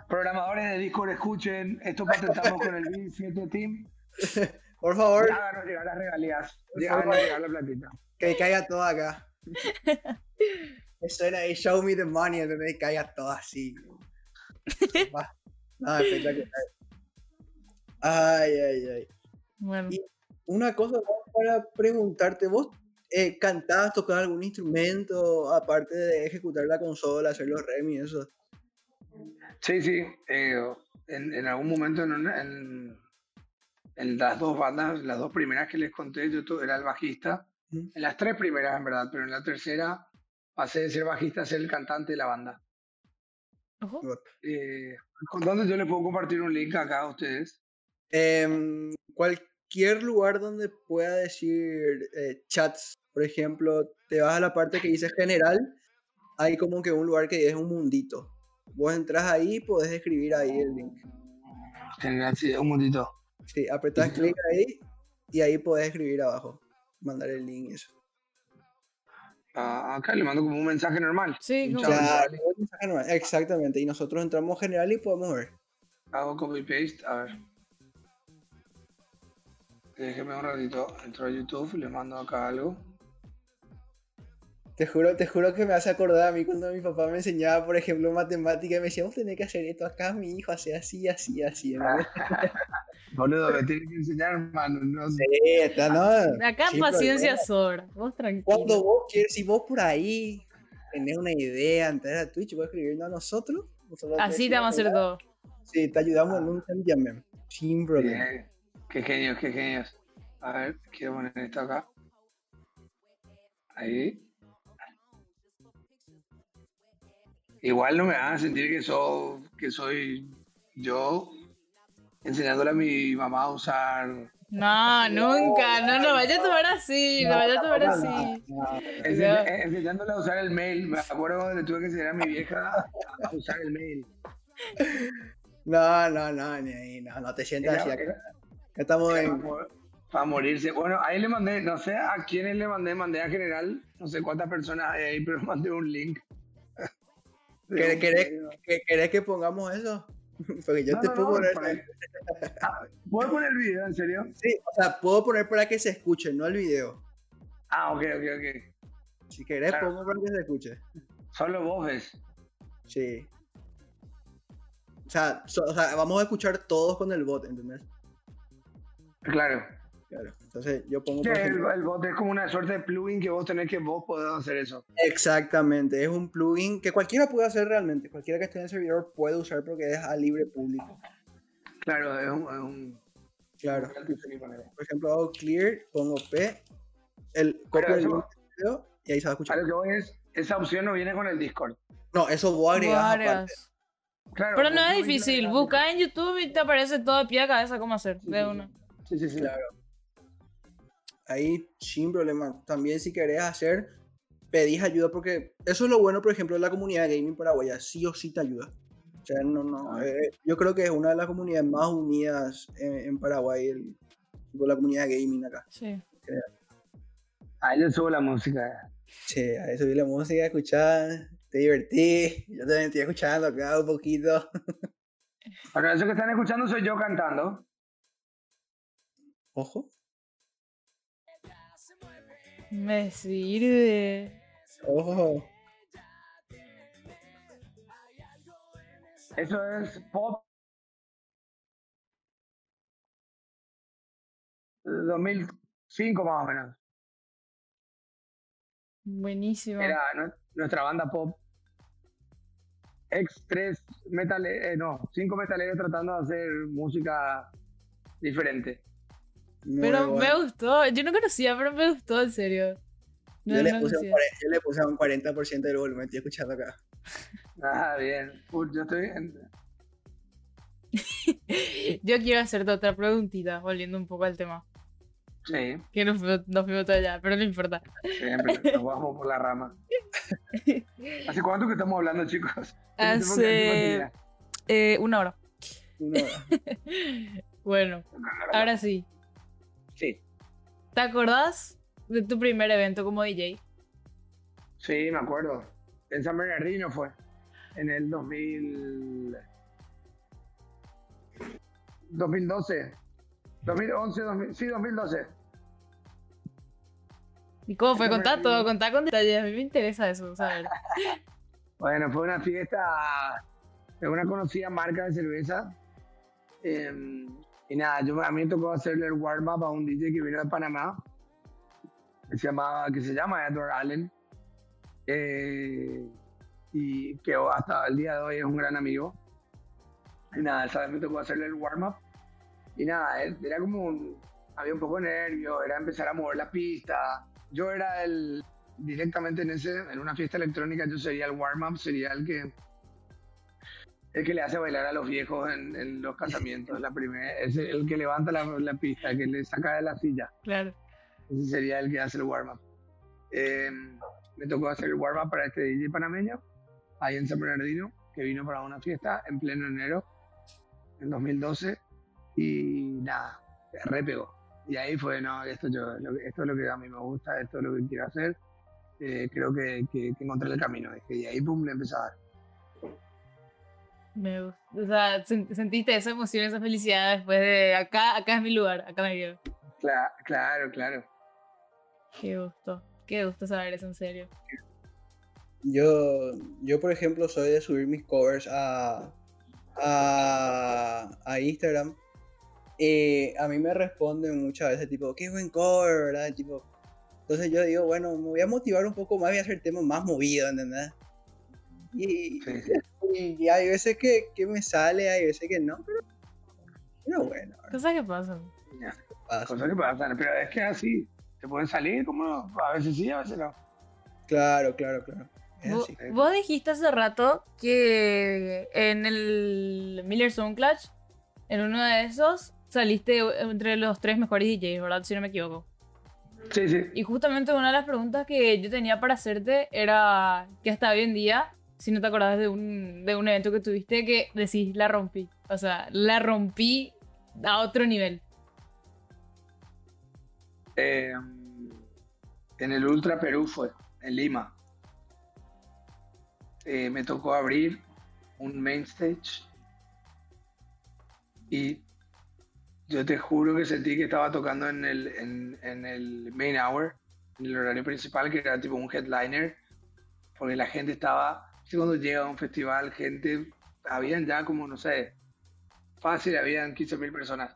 [SPEAKER 3] Programadores de Discord, escuchen, esto patentamos con el B7 Team,
[SPEAKER 2] por favor,
[SPEAKER 3] y háganos llegar las regalías, háganos
[SPEAKER 2] favor.
[SPEAKER 3] llegar la platita.
[SPEAKER 2] que caiga todo acá. Me suena ahí, show me the money. Que caiga todo así. Va. No, espectacular. Ay, ay, ay.
[SPEAKER 4] Bueno.
[SPEAKER 2] Y- Una cosa más para preguntarte, ¿vos eh, cantás, tocás algún instrumento aparte de ejecutar la consola, hacer los remi y eso?
[SPEAKER 3] Sí, sí, eh, en, en algún momento en, una- en, en las dos bandas, las dos primeras que les conté, yo era el bajista, en las tres primeras en verdad, pero en la tercera pasé de ser bajista a ser el cantante de la banda.
[SPEAKER 4] Ojo.
[SPEAKER 3] Eh, ¿Con dónde yo les puedo compartir un link acá a ustedes?
[SPEAKER 2] Em, cualquier lugar donde pueda decir eh, chats, por ejemplo, te vas a la parte que dice general, hay como que un lugar que es un mundito. Vos entras ahí y podés escribir ahí el link.
[SPEAKER 3] General, sí, un momentito.
[SPEAKER 2] Sí, apretás clic ahí y ahí podés escribir abajo, mandar el link y eso.
[SPEAKER 3] Ah, acá le mando como un mensaje normal.
[SPEAKER 4] Sí,
[SPEAKER 3] Un
[SPEAKER 4] como-
[SPEAKER 2] Claro, un mensaje normal, exactamente. Y nosotros entramos general y podemos ver.
[SPEAKER 3] Hago copy paste, a ver. Déjeme un ratito, entro a YouTube, le mando acá algo.
[SPEAKER 2] Te juro, te juro que me hace acordar a mí cuando mi papá me enseñaba, por ejemplo, matemática y me decía, vos tenés que hacer esto acá, mi hijo, hace así, así, así. ¿no?
[SPEAKER 3] Boludo, me tiene que enseñar, hermano. No sé.
[SPEAKER 2] Sí, está, ¿no?
[SPEAKER 4] Acá paciencia sobra. Vos tranquilo.
[SPEAKER 2] Cuando vos quieres, si vos por ahí tenés una idea, entrar a Twitch, puedes escribirnos a nosotros. nosotros
[SPEAKER 4] Así te vamos a hacer todo.
[SPEAKER 2] Sí, te ayudamos en un llamen. Sin problema.
[SPEAKER 3] Bien. Qué genios, qué genios. A ver, quiero poner esto acá. Ahí. Igual no me van a sentir que, soy que soy yo enseñándole a mi mamá a usar.
[SPEAKER 4] No, nunca. No, no vaya a tomar así. No vaya a tomar así.
[SPEAKER 3] ense- eh, enseñándole a usar el mail. Me acuerdo cuando le tuve que enseñar a mi vieja a usar el mail.
[SPEAKER 2] No, no, no, ni ahí, no, no te sientas así acá. estamos en.
[SPEAKER 3] para- Para morirse. Bueno, ahí le mandé, no sé a quiénes le mandé, mandé a general, no sé cuántas personas hay ahí, pero mandé un link.
[SPEAKER 2] ¿Querés, querés, que- querés que pongamos eso? Porque yo
[SPEAKER 3] No,
[SPEAKER 2] te
[SPEAKER 3] no,
[SPEAKER 2] puedo
[SPEAKER 3] no,
[SPEAKER 2] poner.
[SPEAKER 3] para- Ah, ¿Puedo poner el video, en serio?
[SPEAKER 2] Sí, o sea, puedo poner para que se escuche, no el video.
[SPEAKER 3] Ah, ok, ok, ok.
[SPEAKER 2] Si querés,
[SPEAKER 3] Claro.
[SPEAKER 2] pongo para que se escuche.
[SPEAKER 3] Solo vos ves.
[SPEAKER 2] Sí. O sea, so- o sea, vamos a escuchar todos con el bot, ¿entendés?
[SPEAKER 3] Claro.
[SPEAKER 2] Claro. Entonces yo pongo
[SPEAKER 3] el,
[SPEAKER 2] ejemplo-
[SPEAKER 3] el bot es como una suerte de plugin que vos tenés que vos podés hacer eso.
[SPEAKER 2] Exactamente, es un plugin que cualquiera puede hacer realmente. Cualquiera que esté en el servidor puede usar porque es a libre público.
[SPEAKER 3] Claro, es un. Es un
[SPEAKER 2] Claro. Por ejemplo, hago clear, pongo P, el copio del video y ahí se va a escuchar.
[SPEAKER 3] lo que voy es, esa opción no viene con el Discord.
[SPEAKER 2] No, eso vos agregás aparte.
[SPEAKER 4] Varias.
[SPEAKER 3] Claro,
[SPEAKER 4] Pero no es difícil. Busca en YouTube y te aparece todo a pie a cabeza cómo hacer.
[SPEAKER 3] Sí,
[SPEAKER 4] De
[SPEAKER 3] sí,
[SPEAKER 4] una.
[SPEAKER 3] Sí, sí, sí.
[SPEAKER 2] Claro. Ahí sin problema. También si querés hacer, pedís ayuda porque eso es lo bueno, por ejemplo, de la comunidad de gaming paraguaya. Sí o sí te ayuda. O sea, no, no.
[SPEAKER 3] Ah.
[SPEAKER 2] eh, yo creo que es una de las comunidades más unidas en, en Paraguay. el- la comunidad gaming acá.
[SPEAKER 4] Sí.
[SPEAKER 3] Ahí yo subo la música.
[SPEAKER 2] Che, a eso vi la música, escuchar, te divertí, yo también estoy escuchando acá un poquito.
[SPEAKER 3] Bueno, eso que están escuchando soy yo cantando.
[SPEAKER 2] Ojo,
[SPEAKER 4] Me sirve.
[SPEAKER 2] ojo.
[SPEAKER 3] Eso es pop. 2005 más o menos.
[SPEAKER 4] Buenísimo.
[SPEAKER 3] Era nu- nuestra banda pop. Ex 3 metal, eh, no, 5 metaleros tratando de hacer música diferente.
[SPEAKER 2] Muy
[SPEAKER 4] Pero
[SPEAKER 2] bueno.
[SPEAKER 4] me gustó. Yo no conocía, pero me gustó, en serio. No,
[SPEAKER 2] yo, le
[SPEAKER 4] no
[SPEAKER 2] puse un,
[SPEAKER 4] conocía.
[SPEAKER 2] 40 yo le puse a un 40% del volumen, estoy escuchando acá.
[SPEAKER 3] Ah, bien. Uy, yo estoy en-
[SPEAKER 4] Yo quiero hacerte otra preguntita, volviendo un poco al tema.
[SPEAKER 3] Sí,
[SPEAKER 4] Que nos fuimos, nos fuimos todo allá, pero no importa.
[SPEAKER 3] siempre. Nos vamos por la rama. ¿Hace cuánto que estamos hablando, chicos?
[SPEAKER 4] Hace eh, una hora.
[SPEAKER 2] Una hora.
[SPEAKER 4] Bueno, ahora sí.
[SPEAKER 3] Sí,
[SPEAKER 4] ¿Te acordás de tu primer evento como DJ?
[SPEAKER 3] sí, me acuerdo. En San Bernardino fue. En el 2000... 2012. 2011, 2000, sí, 2012.
[SPEAKER 4] ¿Y cómo fue? Contá todo, contá con detalles. A mí me interesa eso, saber.
[SPEAKER 3] Bueno, fue una fiesta de una conocida marca de cerveza. Eh, y nada, yo, a mí me tocó hacerle el warm-up a un DJ que vino de Panamá, que se, llamaba, que se llama Edward Allen. Eh, y que hasta el día de hoy es un gran amigo. Y nada, esa vez me tocó hacerle el warm-up. Y nada, era como un- había un poco de nervio, era empezar a mover la pista. Yo era el, directamente en ese, en una fiesta electrónica, yo sería el warm-up, sería el que el que le hace bailar a los viejos en, en los casamientos, la primera, es el que levanta la, la pista, que le saca de la silla.
[SPEAKER 4] Claro.
[SPEAKER 3] Ese sería el que hace el warm-up. Eh, me tocó hacer el warm-up para este DJ panameño, ahí en San Bernardino, que vino para una fiesta en pleno enero, en 2012, y nada, re pegó. Y ahí fue, no, esto, yo, esto es lo que a mí me gusta, esto es lo que quiero hacer, eh, creo que, que- que encontré el camino. Y ahí, pum, le empecé a dar.
[SPEAKER 4] Me gusta. O sea, sen- sentiste esa emoción, esa felicidad después de acá, acá es mi lugar, acá me quedo.
[SPEAKER 3] Cla- claro, claro.
[SPEAKER 4] Qué gusto. Qué gusto saber eso en serio.
[SPEAKER 2] Yo, yo, por ejemplo, soy de subir mis covers a, a, a Instagram. Y a mí me responden muchas veces, tipo, qué buen cover, ¿verdad? Tipo, entonces yo digo, bueno, me voy a motivar un poco más, voy a hacer temas más movidos, ¿entendés? Y,
[SPEAKER 3] Sí, sí.
[SPEAKER 2] Y, y hay veces que, que me sale, hay veces que no, pero, pero bueno,
[SPEAKER 4] Cosas que pasan.
[SPEAKER 2] Pasa.
[SPEAKER 3] Cosas que pasan, pero es que así, te pueden salir, como no? A veces sí, a veces no.
[SPEAKER 2] Claro, claro, claro. Es
[SPEAKER 4] Vo-
[SPEAKER 2] así.
[SPEAKER 4] Vos dijiste hace rato que en el Miller Sound Clash, en uno de esos, saliste entre los tres mejores DJs, ¿verdad? Si no me equivoco.
[SPEAKER 3] Sí, sí.
[SPEAKER 4] Y justamente una de las preguntas que yo tenía para hacerte era que hasta hoy en día, si no te acordás de un, de un evento que tuviste, que decís, la rompí. O sea, la rompí a otro nivel.
[SPEAKER 3] Eh, en el Ultra Perú fue, en Lima. Eh, me tocó abrir un main stage y yo te juro que sentí que estaba tocando en el, en el main hour, en el horario principal, que era tipo un headliner, porque la gente estaba, ¿viste cuando llega a un festival, gente, habían ya como, no sé, fácil, habían 15.000 personas.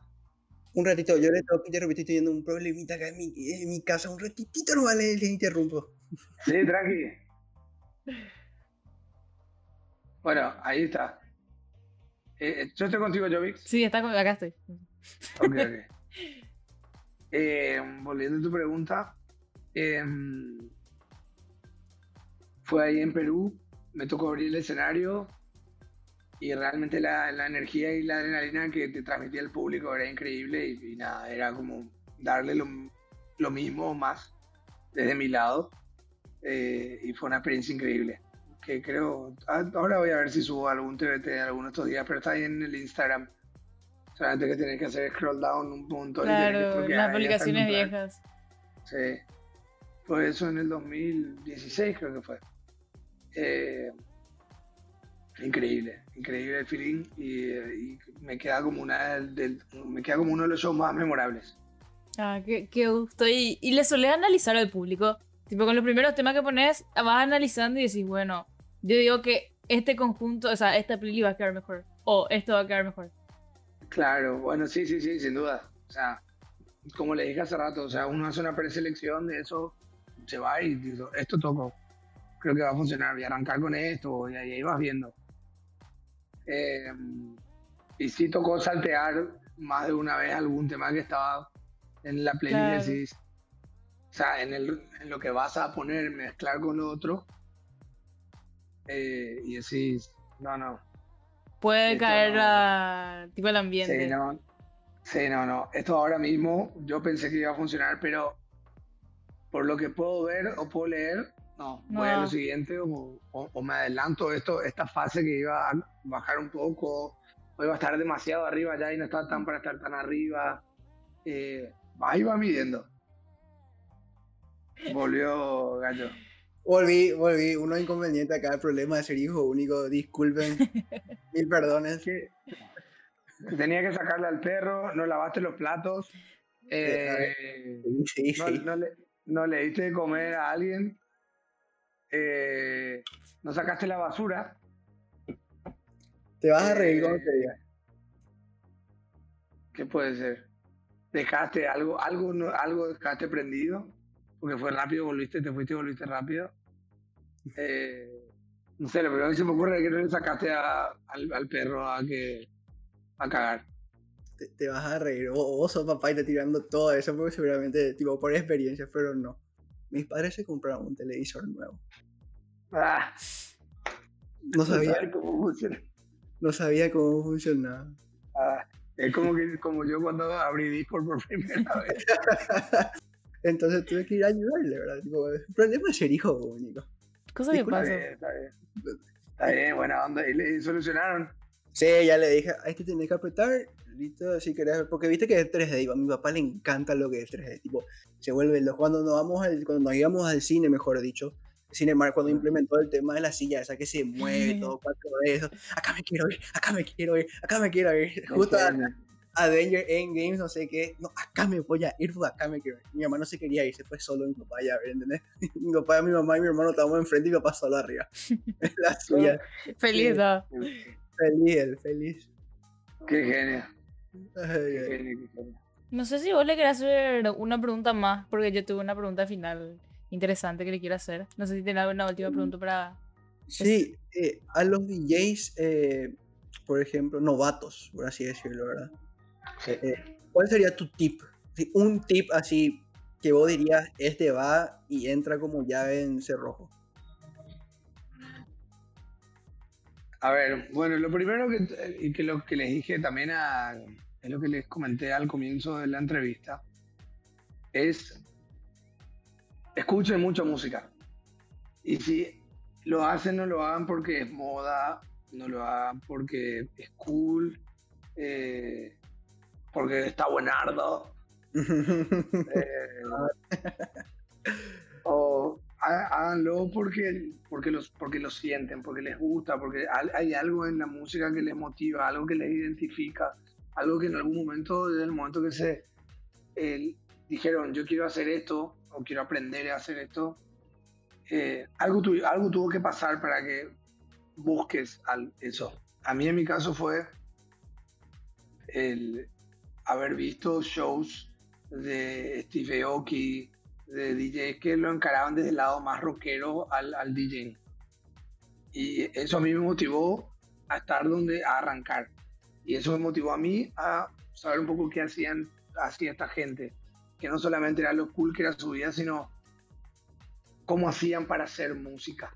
[SPEAKER 2] Un ratito, yo le tengo que interrumpir, estoy teniendo un problemita acá en mi, en mi casa, un ratitito nomás le, le interrumpo.
[SPEAKER 3] Sí, tranqui. Bueno, ahí está. Eh, eh, yo estoy contigo, Jovix.
[SPEAKER 4] Sí, está, con- acá estoy.
[SPEAKER 3] Ok, ok. Eh, volviendo a tu pregunta, em, fue ahí en Perú, me tocó abrir el escenario y realmente la, la energía y la adrenalina que te transmitía el público era increíble y, y nada, era como darle lo, lo mismo o más desde mi lado eh, y fue una experiencia increíble. Que creo, ah, ahora voy a ver si subo algún TBT alguno de estos días, pero está ahí en el Instagram Solamente que tenés que hacer scroll down un punto.
[SPEAKER 4] Claro, las
[SPEAKER 3] encontrar.
[SPEAKER 4] viejas.
[SPEAKER 3] Sí. Fue eso en el 2016, creo que fue. Eh, increíble, increíble el feeling y, y me queda como una del, del- me queda como uno de los shows más memorables.
[SPEAKER 4] Ah, qué, qué gusto. Y, y le solés analizar al público. Tipo, con los primeros temas que pones, vas analizando y decís, bueno, yo digo que este conjunto, o sea, esta playlist va a quedar mejor. O esto va a quedar mejor.
[SPEAKER 3] Claro, bueno, sí, sí, sí, sin duda. O sea, como le dije hace rato, o sea, uno hace una preselección de eso, se va y dice, esto toco, creo que va a funcionar, voy a arrancar con esto, y ahí, vas viendo. Eh, y sí tocó saltear más de una vez algún tema que estaba en la playlist,
[SPEAKER 4] Claro.
[SPEAKER 3] o sea, en, el, en lo que vas a poner, mezclar con lo otro, eh, y decís, no, no,
[SPEAKER 4] Puede
[SPEAKER 3] Esto
[SPEAKER 4] caer
[SPEAKER 3] no.
[SPEAKER 4] tipo el ambiente.
[SPEAKER 3] Sí, no. Sí, no, no. Esto ahora mismo yo pensé que iba a funcionar, pero por lo que puedo ver o puedo leer, no. Voy a
[SPEAKER 4] No.
[SPEAKER 3] lo siguiente o, o- o me adelanto esto, esta fase que iba a bajar un poco, o iba a estar demasiado arriba ya y no estaba tan para estar tan arriba. Eh, ahí va midiendo. Volvió Gallo.
[SPEAKER 2] Volví, volví. Uno inconveniente acá, el problema de ser hijo único. Disculpen. Mil perdones.
[SPEAKER 3] que tenía que sacarle al perro, no lavaste los platos, eh,
[SPEAKER 2] Sí,
[SPEAKER 3] no,
[SPEAKER 2] sí.
[SPEAKER 3] no le, no le diste de comer a alguien, eh, no sacaste la basura.
[SPEAKER 2] Te vas a reír cuando
[SPEAKER 3] eh,
[SPEAKER 2] te diga.
[SPEAKER 3] ¿Qué puede ser? ¿Dejaste algo, algo, no- algo dejaste prendido? Porque fue rápido, volviste, te fuiste y volviste rápido. Eh, no sé, lo primero que se me ocurre es que no le sacaste a- al, al perro a que a cagar.
[SPEAKER 2] Te, te vas a reír. Vos, vos sos papá y te tirando todo eso porque seguramente, tipo, por experiencia, pero no. Mis padres se compraron un televisor nuevo.
[SPEAKER 3] Ah,
[SPEAKER 2] No sabía,
[SPEAKER 3] cómo funciona.
[SPEAKER 2] no sabía cómo funcionaba.
[SPEAKER 3] Ah, es como que como yo cuando abrí Discord por primera vez.
[SPEAKER 2] Entonces tuve que ir a ayudarle, ¿verdad? Tipo, el problema es ser hijo único.
[SPEAKER 4] Cosa que pasa.
[SPEAKER 3] bien, está bien. Está bien, buena onda. Y le solucionaron.
[SPEAKER 2] Sí, ya le dije, ahí te tenés que apretar, listo, si querés, porque viste que es 3D, y a mi papá le encanta lo que es 3D, tipo, se vuelve loco. Cuando nos vamos al, cuando nos íbamos al cine, mejor dicho, Cinemark cuando implementó el tema de la silla esa que se mueve, todo 4D, eso, acá me quiero ir, acá me quiero ir, acá me quiero ir, justo a Avenger Endgames, no sé qué, no, acá me voy a ir, acá me quiero ir. Mi mamá no se quería ir, se fue solo mi papá ya, a ver, ¿entendés? mi papá, mi mamá y mi hermano estábamos enfrente y mi papá solo arriba. la suya,
[SPEAKER 4] Feliz,
[SPEAKER 2] Sí. Feliz, él, feliz.
[SPEAKER 3] Qué genio.
[SPEAKER 2] Ay,
[SPEAKER 3] Qué
[SPEAKER 2] ay.
[SPEAKER 3] genio, qué genio.
[SPEAKER 4] No sé si vos le querés hacer una pregunta más, porque yo tuve una pregunta final interesante que le quiero hacer. No sé si tiene alguna última pregunta para...
[SPEAKER 2] Sí, eh, a los DJs, eh, por ejemplo, novatos, por así decirlo, ¿verdad?
[SPEAKER 3] Sí.
[SPEAKER 2] Eh, ¿Cuál sería tu tip? Un tip así que vos dirías, este va y entra como llave en cerrojo.
[SPEAKER 3] A ver, bueno, lo primero que, que lo que les dije también a, es lo que les comenté al comienzo de la entrevista, es escuchen mucha música. Y si lo hacen, no lo hagan porque es moda, no lo hagan porque es cool, eh, porque está buenardo. eh, o háganlo porque, porque, los, porque lo sienten, porque les gusta, porque hay algo en la música que les motiva, algo que les identifica, algo que en algún momento, desde el momento que se eh, dijeron yo quiero hacer esto o quiero aprender a hacer esto, eh, algo, tu- algo tuvo que pasar para que busques al- eso. A mí en mi caso fue el haber visto shows de Steve Aoki, de DJs que lo encaraban desde el lado más rockero al, al DJ. Y eso a mí me motivó a estar donde, a arrancar. Y eso me motivó a mí a saber un poco qué hacían, hacía esta gente. Que no solamente era lo cool que era su vida, sino cómo hacían para hacer música.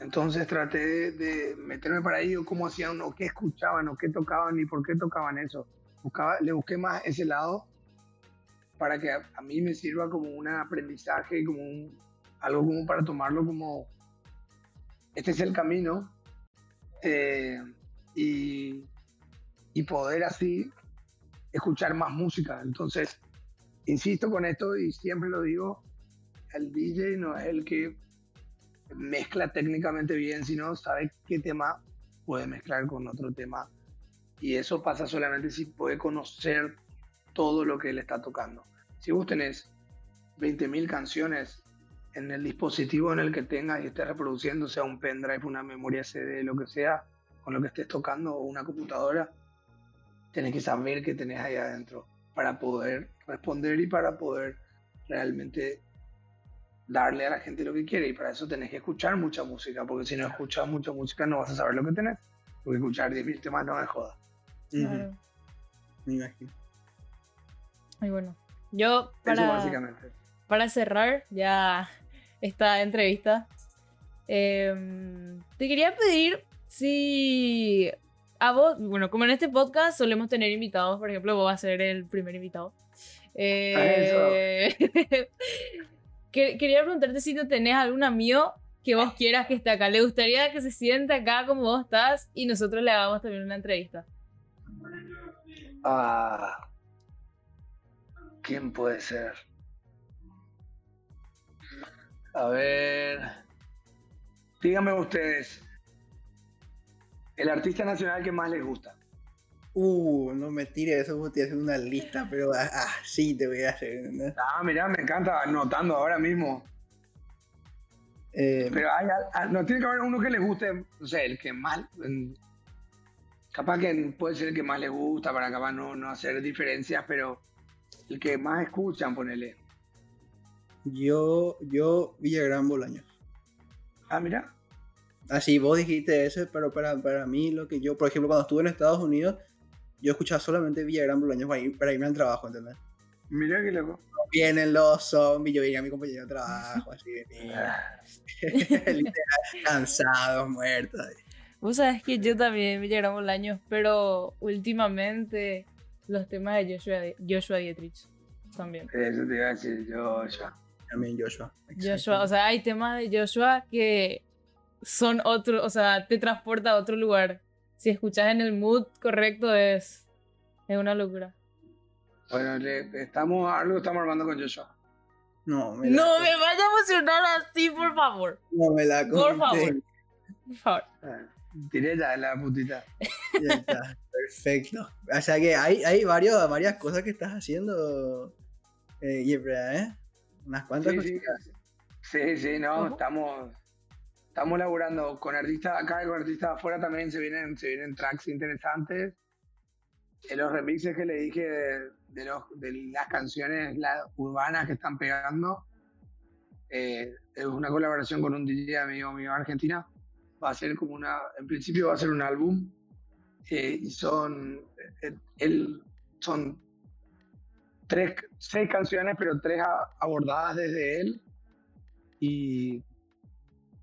[SPEAKER 3] Entonces traté de, meterme para ahí, o cómo hacían, o qué escuchaban, o qué tocaban, y por qué tocaban eso. Buscaba, le busqué más ese lado para que a, mí me sirva como un aprendizaje, como algo como para tomarlo como, este es el camino, eh, y, y poder así escuchar más música. Entonces, insisto con esto y siempre lo digo, el DJ no es el que mezcla técnicamente bien, sino sabe qué tema puede mezclar con otro tema. Y eso pasa solamente si puede conocer todo lo que él está tocando. Si vos tenés 20.000 canciones en el dispositivo en el que tengas y estés reproduciendo, sea un pendrive, una memoria CD, lo que sea, con lo que estés tocando o una computadora, tenés que saber qué tenés ahí adentro para poder responder y para poder realmente darle a la gente lo que quiere. Y para eso tenés que escuchar mucha música, porque si no escuchas mucha música no vas a saber lo que tenés. Porque escuchar 10.000 temas no me joda.
[SPEAKER 4] Claro.
[SPEAKER 2] Me imagino.
[SPEAKER 4] Y bueno, yo
[SPEAKER 3] Eso
[SPEAKER 4] para,
[SPEAKER 3] básicamente.
[SPEAKER 4] para cerrar ya esta entrevista, em, te quería pedir si a vos, bueno, como en este podcast solemos tener invitados, por ejemplo, vos vas a ser el primer invitado. Eh, que- quería preguntarte si no tenés algún amigo que vos quieras que esté acá. ¿Le gustaría que se sienta acá como vos estás y nosotros le hagamos también una entrevista?
[SPEAKER 3] Ah, ¿Quién puede ser? A ver. Díganme ustedes. El artista nacional que más les gusta.
[SPEAKER 2] Uh, no me tires eso, haciendo una lista, pero ah, ah, sí te voy a hacer. ¿no?
[SPEAKER 3] Ah, mirá, me encanta anotando ahora mismo.
[SPEAKER 2] Eh,
[SPEAKER 3] Pero hay, al- no tiene que haber uno que les guste, no sé, el que más. capaz que puede ser el que más les gusta para capaz no, no hacer diferencias, pero el que más escuchan, ponele.
[SPEAKER 2] yo, yo, Villagrán Bolaños.
[SPEAKER 3] Ah, mira.
[SPEAKER 2] Así, vos dijiste eso, pero para, para mí lo que yo, por ejemplo, cuando estuve en Estados Unidos, yo escuchaba solamente Villagrán Bolaños para, ir- para irme al trabajo, ¿entendés?
[SPEAKER 3] Mira qué loco.
[SPEAKER 2] Vienen los zombies, yo venía a mi compañero de trabajo, así venía. Literal, cansados, muertos.
[SPEAKER 4] Vos sabés que yo también me llegaron años, pero últimamente los temas de Joshua, Joshua Dietrich también.
[SPEAKER 3] Eso te iba a decir yo.
[SPEAKER 2] También Joshua.
[SPEAKER 4] Joshua, o sea, hay temas de Joshua que son otro, o sea, te transporta a otro lugar. Si escuchas en el mood correcto es, es una locura.
[SPEAKER 3] Bueno, le- estamos, algo estamos armando con Joshua.
[SPEAKER 2] No, me la,
[SPEAKER 4] No me vaya a emocionar así, por favor.
[SPEAKER 2] no me la
[SPEAKER 4] Por
[SPEAKER 2] conté.
[SPEAKER 4] favor. Por favor.
[SPEAKER 3] Ah, Tiré ya la putita.
[SPEAKER 2] Ya está, perfecto. O sea que hay, hay varios, varias cosas que estás haciendo, eh, Yepra, ¿eh? Unas cuantas
[SPEAKER 3] Sí, sí,
[SPEAKER 2] cositas.
[SPEAKER 3] sí, sí, no,
[SPEAKER 4] Ojo.
[SPEAKER 3] estamos, estamos laburando con artistas acá y con artistas afuera también se vienen, se vienen tracks interesantes. En los remixes que le dije de, de los, de las canciones la- urbanas que están pegando, eh, es una colaboración con un DJ amigo mío de Argentina. Va a ser como una, en principio va a ser un álbum eh, y son, eh, él, son tres, seis canciones, pero tres a- abordadas desde él y,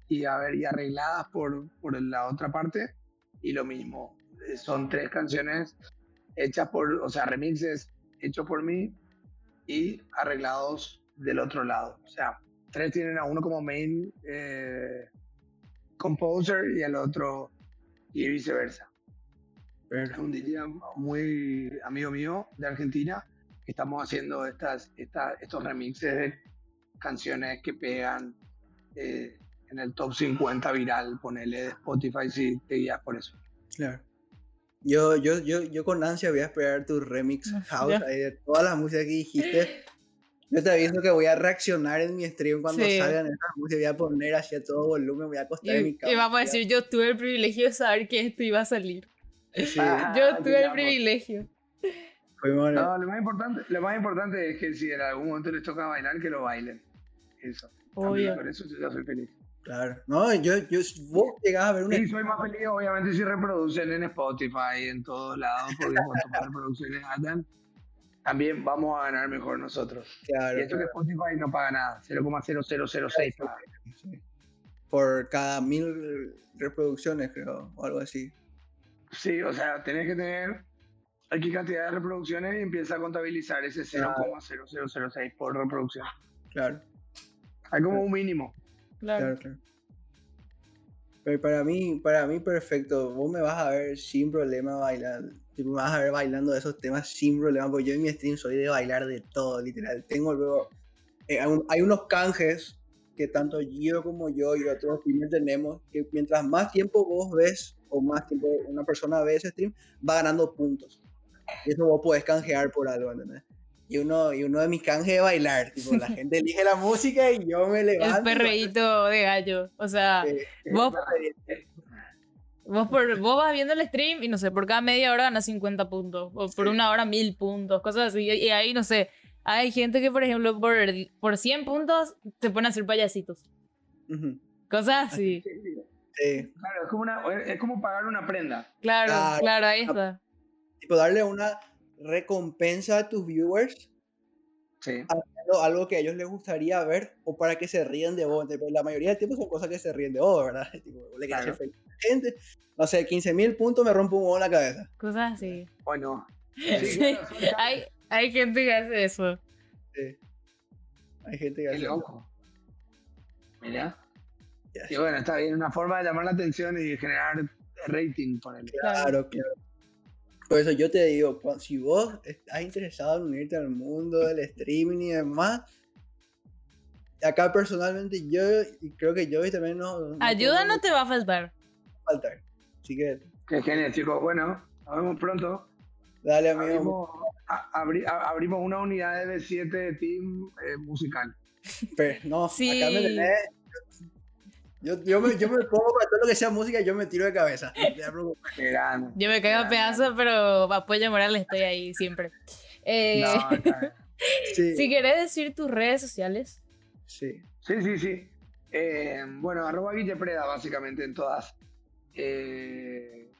[SPEAKER 3] y, a ver, y arregladas por, por la otra parte. Y lo mismo, eh, son tres canciones hechas por, o sea, remixes hechos por mí y arreglados del otro lado. O sea, tres tienen a uno como main eh, composer y al otro y viceversa. Es un DJ muy amigo mío de Argentina que estamos haciendo estas, esta- estos remixes de canciones que pegan eh, en el top 50 viral, ponele de Spotify si te guías por eso.
[SPEAKER 2] Claro. Yo, yo, yo, yo con ansia voy a esperar tu remix house ahí de todas las músicas que dijiste. Yo te aviso que voy a reaccionar en mi stream cuando
[SPEAKER 4] Sí.
[SPEAKER 2] salgan esas músicas. Voy a poner así a todo volumen, voy a acostar en mi
[SPEAKER 4] Y,
[SPEAKER 2] cama.
[SPEAKER 4] y vamos a decir, yo tuve el privilegio de saber que esto iba a salir.
[SPEAKER 2] Sí,
[SPEAKER 3] Ah,
[SPEAKER 4] Yo tuve el privilegio.
[SPEAKER 3] No, lo más importante, lo más importante es que si en algún momento les toca bailar, que lo bailen. Eso.
[SPEAKER 4] Obvio.
[SPEAKER 3] Por eso yo ya soy feliz.
[SPEAKER 2] Claro. No, yo, yo, vos llegás a ver una.
[SPEAKER 3] Y soy más feliz, obviamente, si reproducen en Spotify, en todos lados, porque cuanto más reproducciones hayan, también vamos a ganar mejor nosotros.
[SPEAKER 2] Claro,
[SPEAKER 3] Y esto que Spotify no paga nada, 0,0006 paga.
[SPEAKER 2] sí. Por cada mil reproducciones, creo, o algo así.
[SPEAKER 3] Sí, o sea, tenés que tener aquí cantidad de reproducciones y empieza a contabilizar ese 0,0006 por reproducción.
[SPEAKER 2] Claro,
[SPEAKER 3] Hay como un mínimo.
[SPEAKER 4] Claro.
[SPEAKER 2] claro, claro. Pero para mí, para mí perfecto. Vos me vas a ver sin problema bailar. Tipo, me vas a ver bailando esos temas sin problema. Porque yo en mi stream soy de bailar de todo, literal. Tengo luego. eh, hay un- hay unos canjes que tanto Gio como yo y otros streamers tenemos. Que mientras más tiempo vos ves, o más tiempo una persona ve ese stream, va ganando puntos. Y eso vos podés canjear por algo, ¿entendés? Y uno, y uno de mis canjes es bailar. Tipo, la gente elige la música y yo me levanto.
[SPEAKER 4] El perreíto de gallo. O sea,
[SPEAKER 2] Eh,
[SPEAKER 4] vos, vos, por, vos vas viendo el stream y no sé, por cada media hora ganas 50 puntos. O por
[SPEAKER 2] Sí.
[SPEAKER 4] una hora 1000 puntos, cosas así. Y ahí, no sé, hay gente que, por ejemplo, por, por 100 puntos se pone a hacer payasitos.
[SPEAKER 2] ujú,
[SPEAKER 4] Cosas así.
[SPEAKER 2] sí.
[SPEAKER 3] Claro, es como, una, es como pagar una prenda.
[SPEAKER 4] Claro,
[SPEAKER 2] Claro.
[SPEAKER 4] claro, ahí está.
[SPEAKER 2] tipo darle una recompensa a tus viewers
[SPEAKER 3] Sí.
[SPEAKER 2] haciendo algo que a ellos les gustaría ver o para que se ríen de vos. La mayoría del tiempo son cosas que se ríen de vos, ¿verdad? Tipo, le
[SPEAKER 3] Claro.
[SPEAKER 2] feliz a gente. No sé, 15 mil puntos me rompo un huevo en la cabeza.
[SPEAKER 4] Cosas así.
[SPEAKER 3] Bueno.
[SPEAKER 4] Sí,
[SPEAKER 3] cambios.
[SPEAKER 4] Hay, hay gente que hace eso.
[SPEAKER 2] Sí. Hay gente que
[SPEAKER 3] Qué
[SPEAKER 2] hace eso.
[SPEAKER 3] loco. Mira.
[SPEAKER 2] Ya.
[SPEAKER 3] Y bueno, está bien, una forma de llamar la atención y generar rating por el.
[SPEAKER 2] Claro, claro. Por eso yo te digo, si vos estás interesado en unirte al mundo del streaming y demás, acá personalmente yo, y creo que yo y también no... no
[SPEAKER 4] Ayuda no te va a faltar.
[SPEAKER 2] faltar. Así que
[SPEAKER 3] Qué genial, chicos. Bueno, nos vemos pronto.
[SPEAKER 2] dale amigo.
[SPEAKER 3] Abrimos, a- abri- a- abrimos una unidad de B7 de team eh, musical.
[SPEAKER 2] Pero, no,
[SPEAKER 4] Sí.
[SPEAKER 2] acá me tenés. Yo, yo, me, yo me pongo para todo lo que sea música y yo me tiro de cabeza.
[SPEAKER 4] Yo me caigo a pedazos, pero apoyo moral estoy ahí siempre. Eh,
[SPEAKER 3] No.
[SPEAKER 2] Sí,
[SPEAKER 4] Si querés decir tus redes sociales.
[SPEAKER 2] sí.
[SPEAKER 3] Sí, sí, sí. Eh, bueno, arroba Guille Preda, básicamente, en todas. Eh,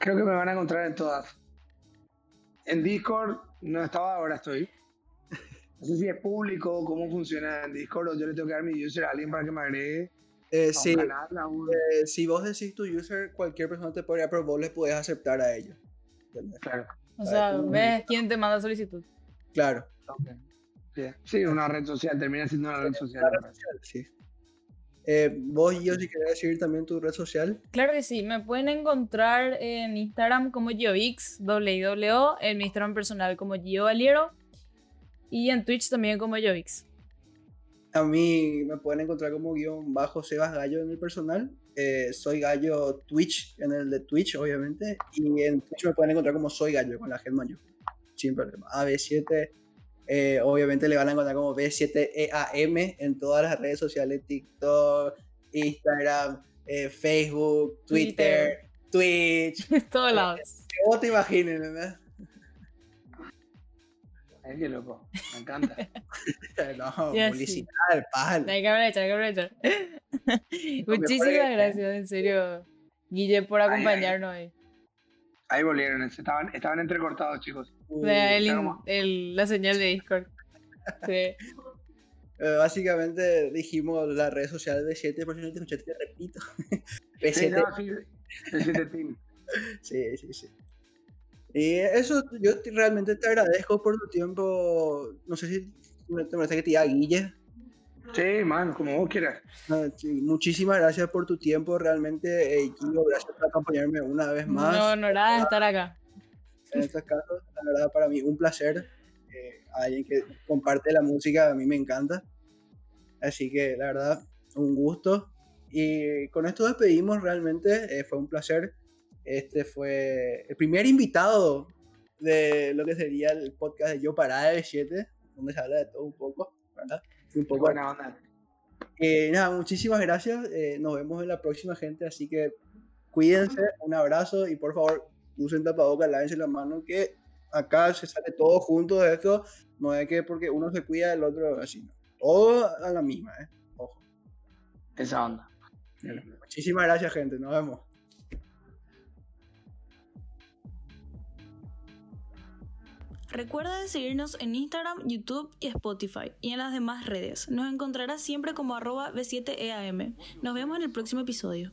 [SPEAKER 3] creo que me van a encontrar en todas. En Discord no estaba, ahora estoy. No sé si es público, cómo funciona en Discord, o yo le tengo que dar mi user a alguien para que me agregue
[SPEAKER 2] Eh, sí,
[SPEAKER 3] canal, a un-
[SPEAKER 2] eh, si vos decís tu user, cualquier persona te podría, pero vos les podés aceptar a ellos. ¿entendés?
[SPEAKER 3] Claro.
[SPEAKER 4] O sea, ves quién te manda solicitud.
[SPEAKER 2] Claro.
[SPEAKER 3] ok. Sí, Sí, una red social, termina siendo una red social.
[SPEAKER 2] La red social, sí. Eh, vos, yo, si querés decir también tu red social.
[SPEAKER 4] Claro que sí, me pueden encontrar en Instagram como GioX, WIO, en mi Instagram personal como Gio Valiero y en Twitch también como GioX.
[SPEAKER 2] A mí me pueden encontrar como guion bajo Sebas Gallo en el personal. Eh, soy Gallo Twitch, en el de Twitch, obviamente. Y en Twitch me pueden encontrar como Soy Gallo, con la G mayúscula. Sin problema. AB7. eh, obviamente le van a encontrar como B7EAM en todas las redes sociales: TikTok, Instagram, eh, Facebook, Twitter, Twitch.
[SPEAKER 4] Todos lados.
[SPEAKER 2] Vos te imagines, ¿verdad?
[SPEAKER 3] Ay, qué loco, me encanta.
[SPEAKER 2] No,
[SPEAKER 4] Ya, sí.
[SPEAKER 2] publicidad, pal.
[SPEAKER 4] Hay que aprovechar, hay que aprovechar. Muchísimas
[SPEAKER 2] que-
[SPEAKER 4] gracias, en serio, Guille, por acompañarnos hoy.
[SPEAKER 3] Ahí volvieron, estaban, estaban entrecortados, chicos.
[SPEAKER 2] Uh,
[SPEAKER 4] el- la señal de Discord. Sí.
[SPEAKER 2] Eh, básicamente dijimos las redes sociales de 7, por si no te escuchaste, repito.
[SPEAKER 3] Sí,
[SPEAKER 2] B7,
[SPEAKER 3] no, sí, B7 Team.
[SPEAKER 2] sí, sí, sí. Y eso, yo te- realmente te agradezco por tu tiempo. No sé si me te molesta que te diga Guille.
[SPEAKER 3] Sí, man, como vos quieras.
[SPEAKER 2] Ah, sí, muchísimas gracias por tu tiempo, realmente, eh, Gio, gracias por acompañarme una vez más
[SPEAKER 4] No, de estar acá.
[SPEAKER 2] en estos casos. La verdad, para mí, un placer. eh, alguien que comparte la música, a mí me encanta. Así que, la verdad, un gusto. Y con esto despedimos realmente. eh, fue un placer. Este fue el primer invitado de lo que sería el podcast de Yo Parada de 7, donde se habla de todo un poco, ¿verdad? Un poco
[SPEAKER 3] buena onda.
[SPEAKER 2] eh, nada, muchísimas gracias. eh, nos vemos en la próxima, gente. Así que cuídense, un abrazo y por favor usen tapabocas, lávense la mano. Que acá se sale todo junto de esto. No es que porque uno se cuida del otro así, no. Todo a la misma, ¿eh? Ojo.
[SPEAKER 3] Esa onda.
[SPEAKER 2] Muchísimas gracias, gente. Nos vemos.
[SPEAKER 5] Recuerda seguirnos en Instagram, YouTube y Spotify y en las demás redes. Nos encontrarás siempre como arroba B7EAM. Nos vemos en el próximo episodio.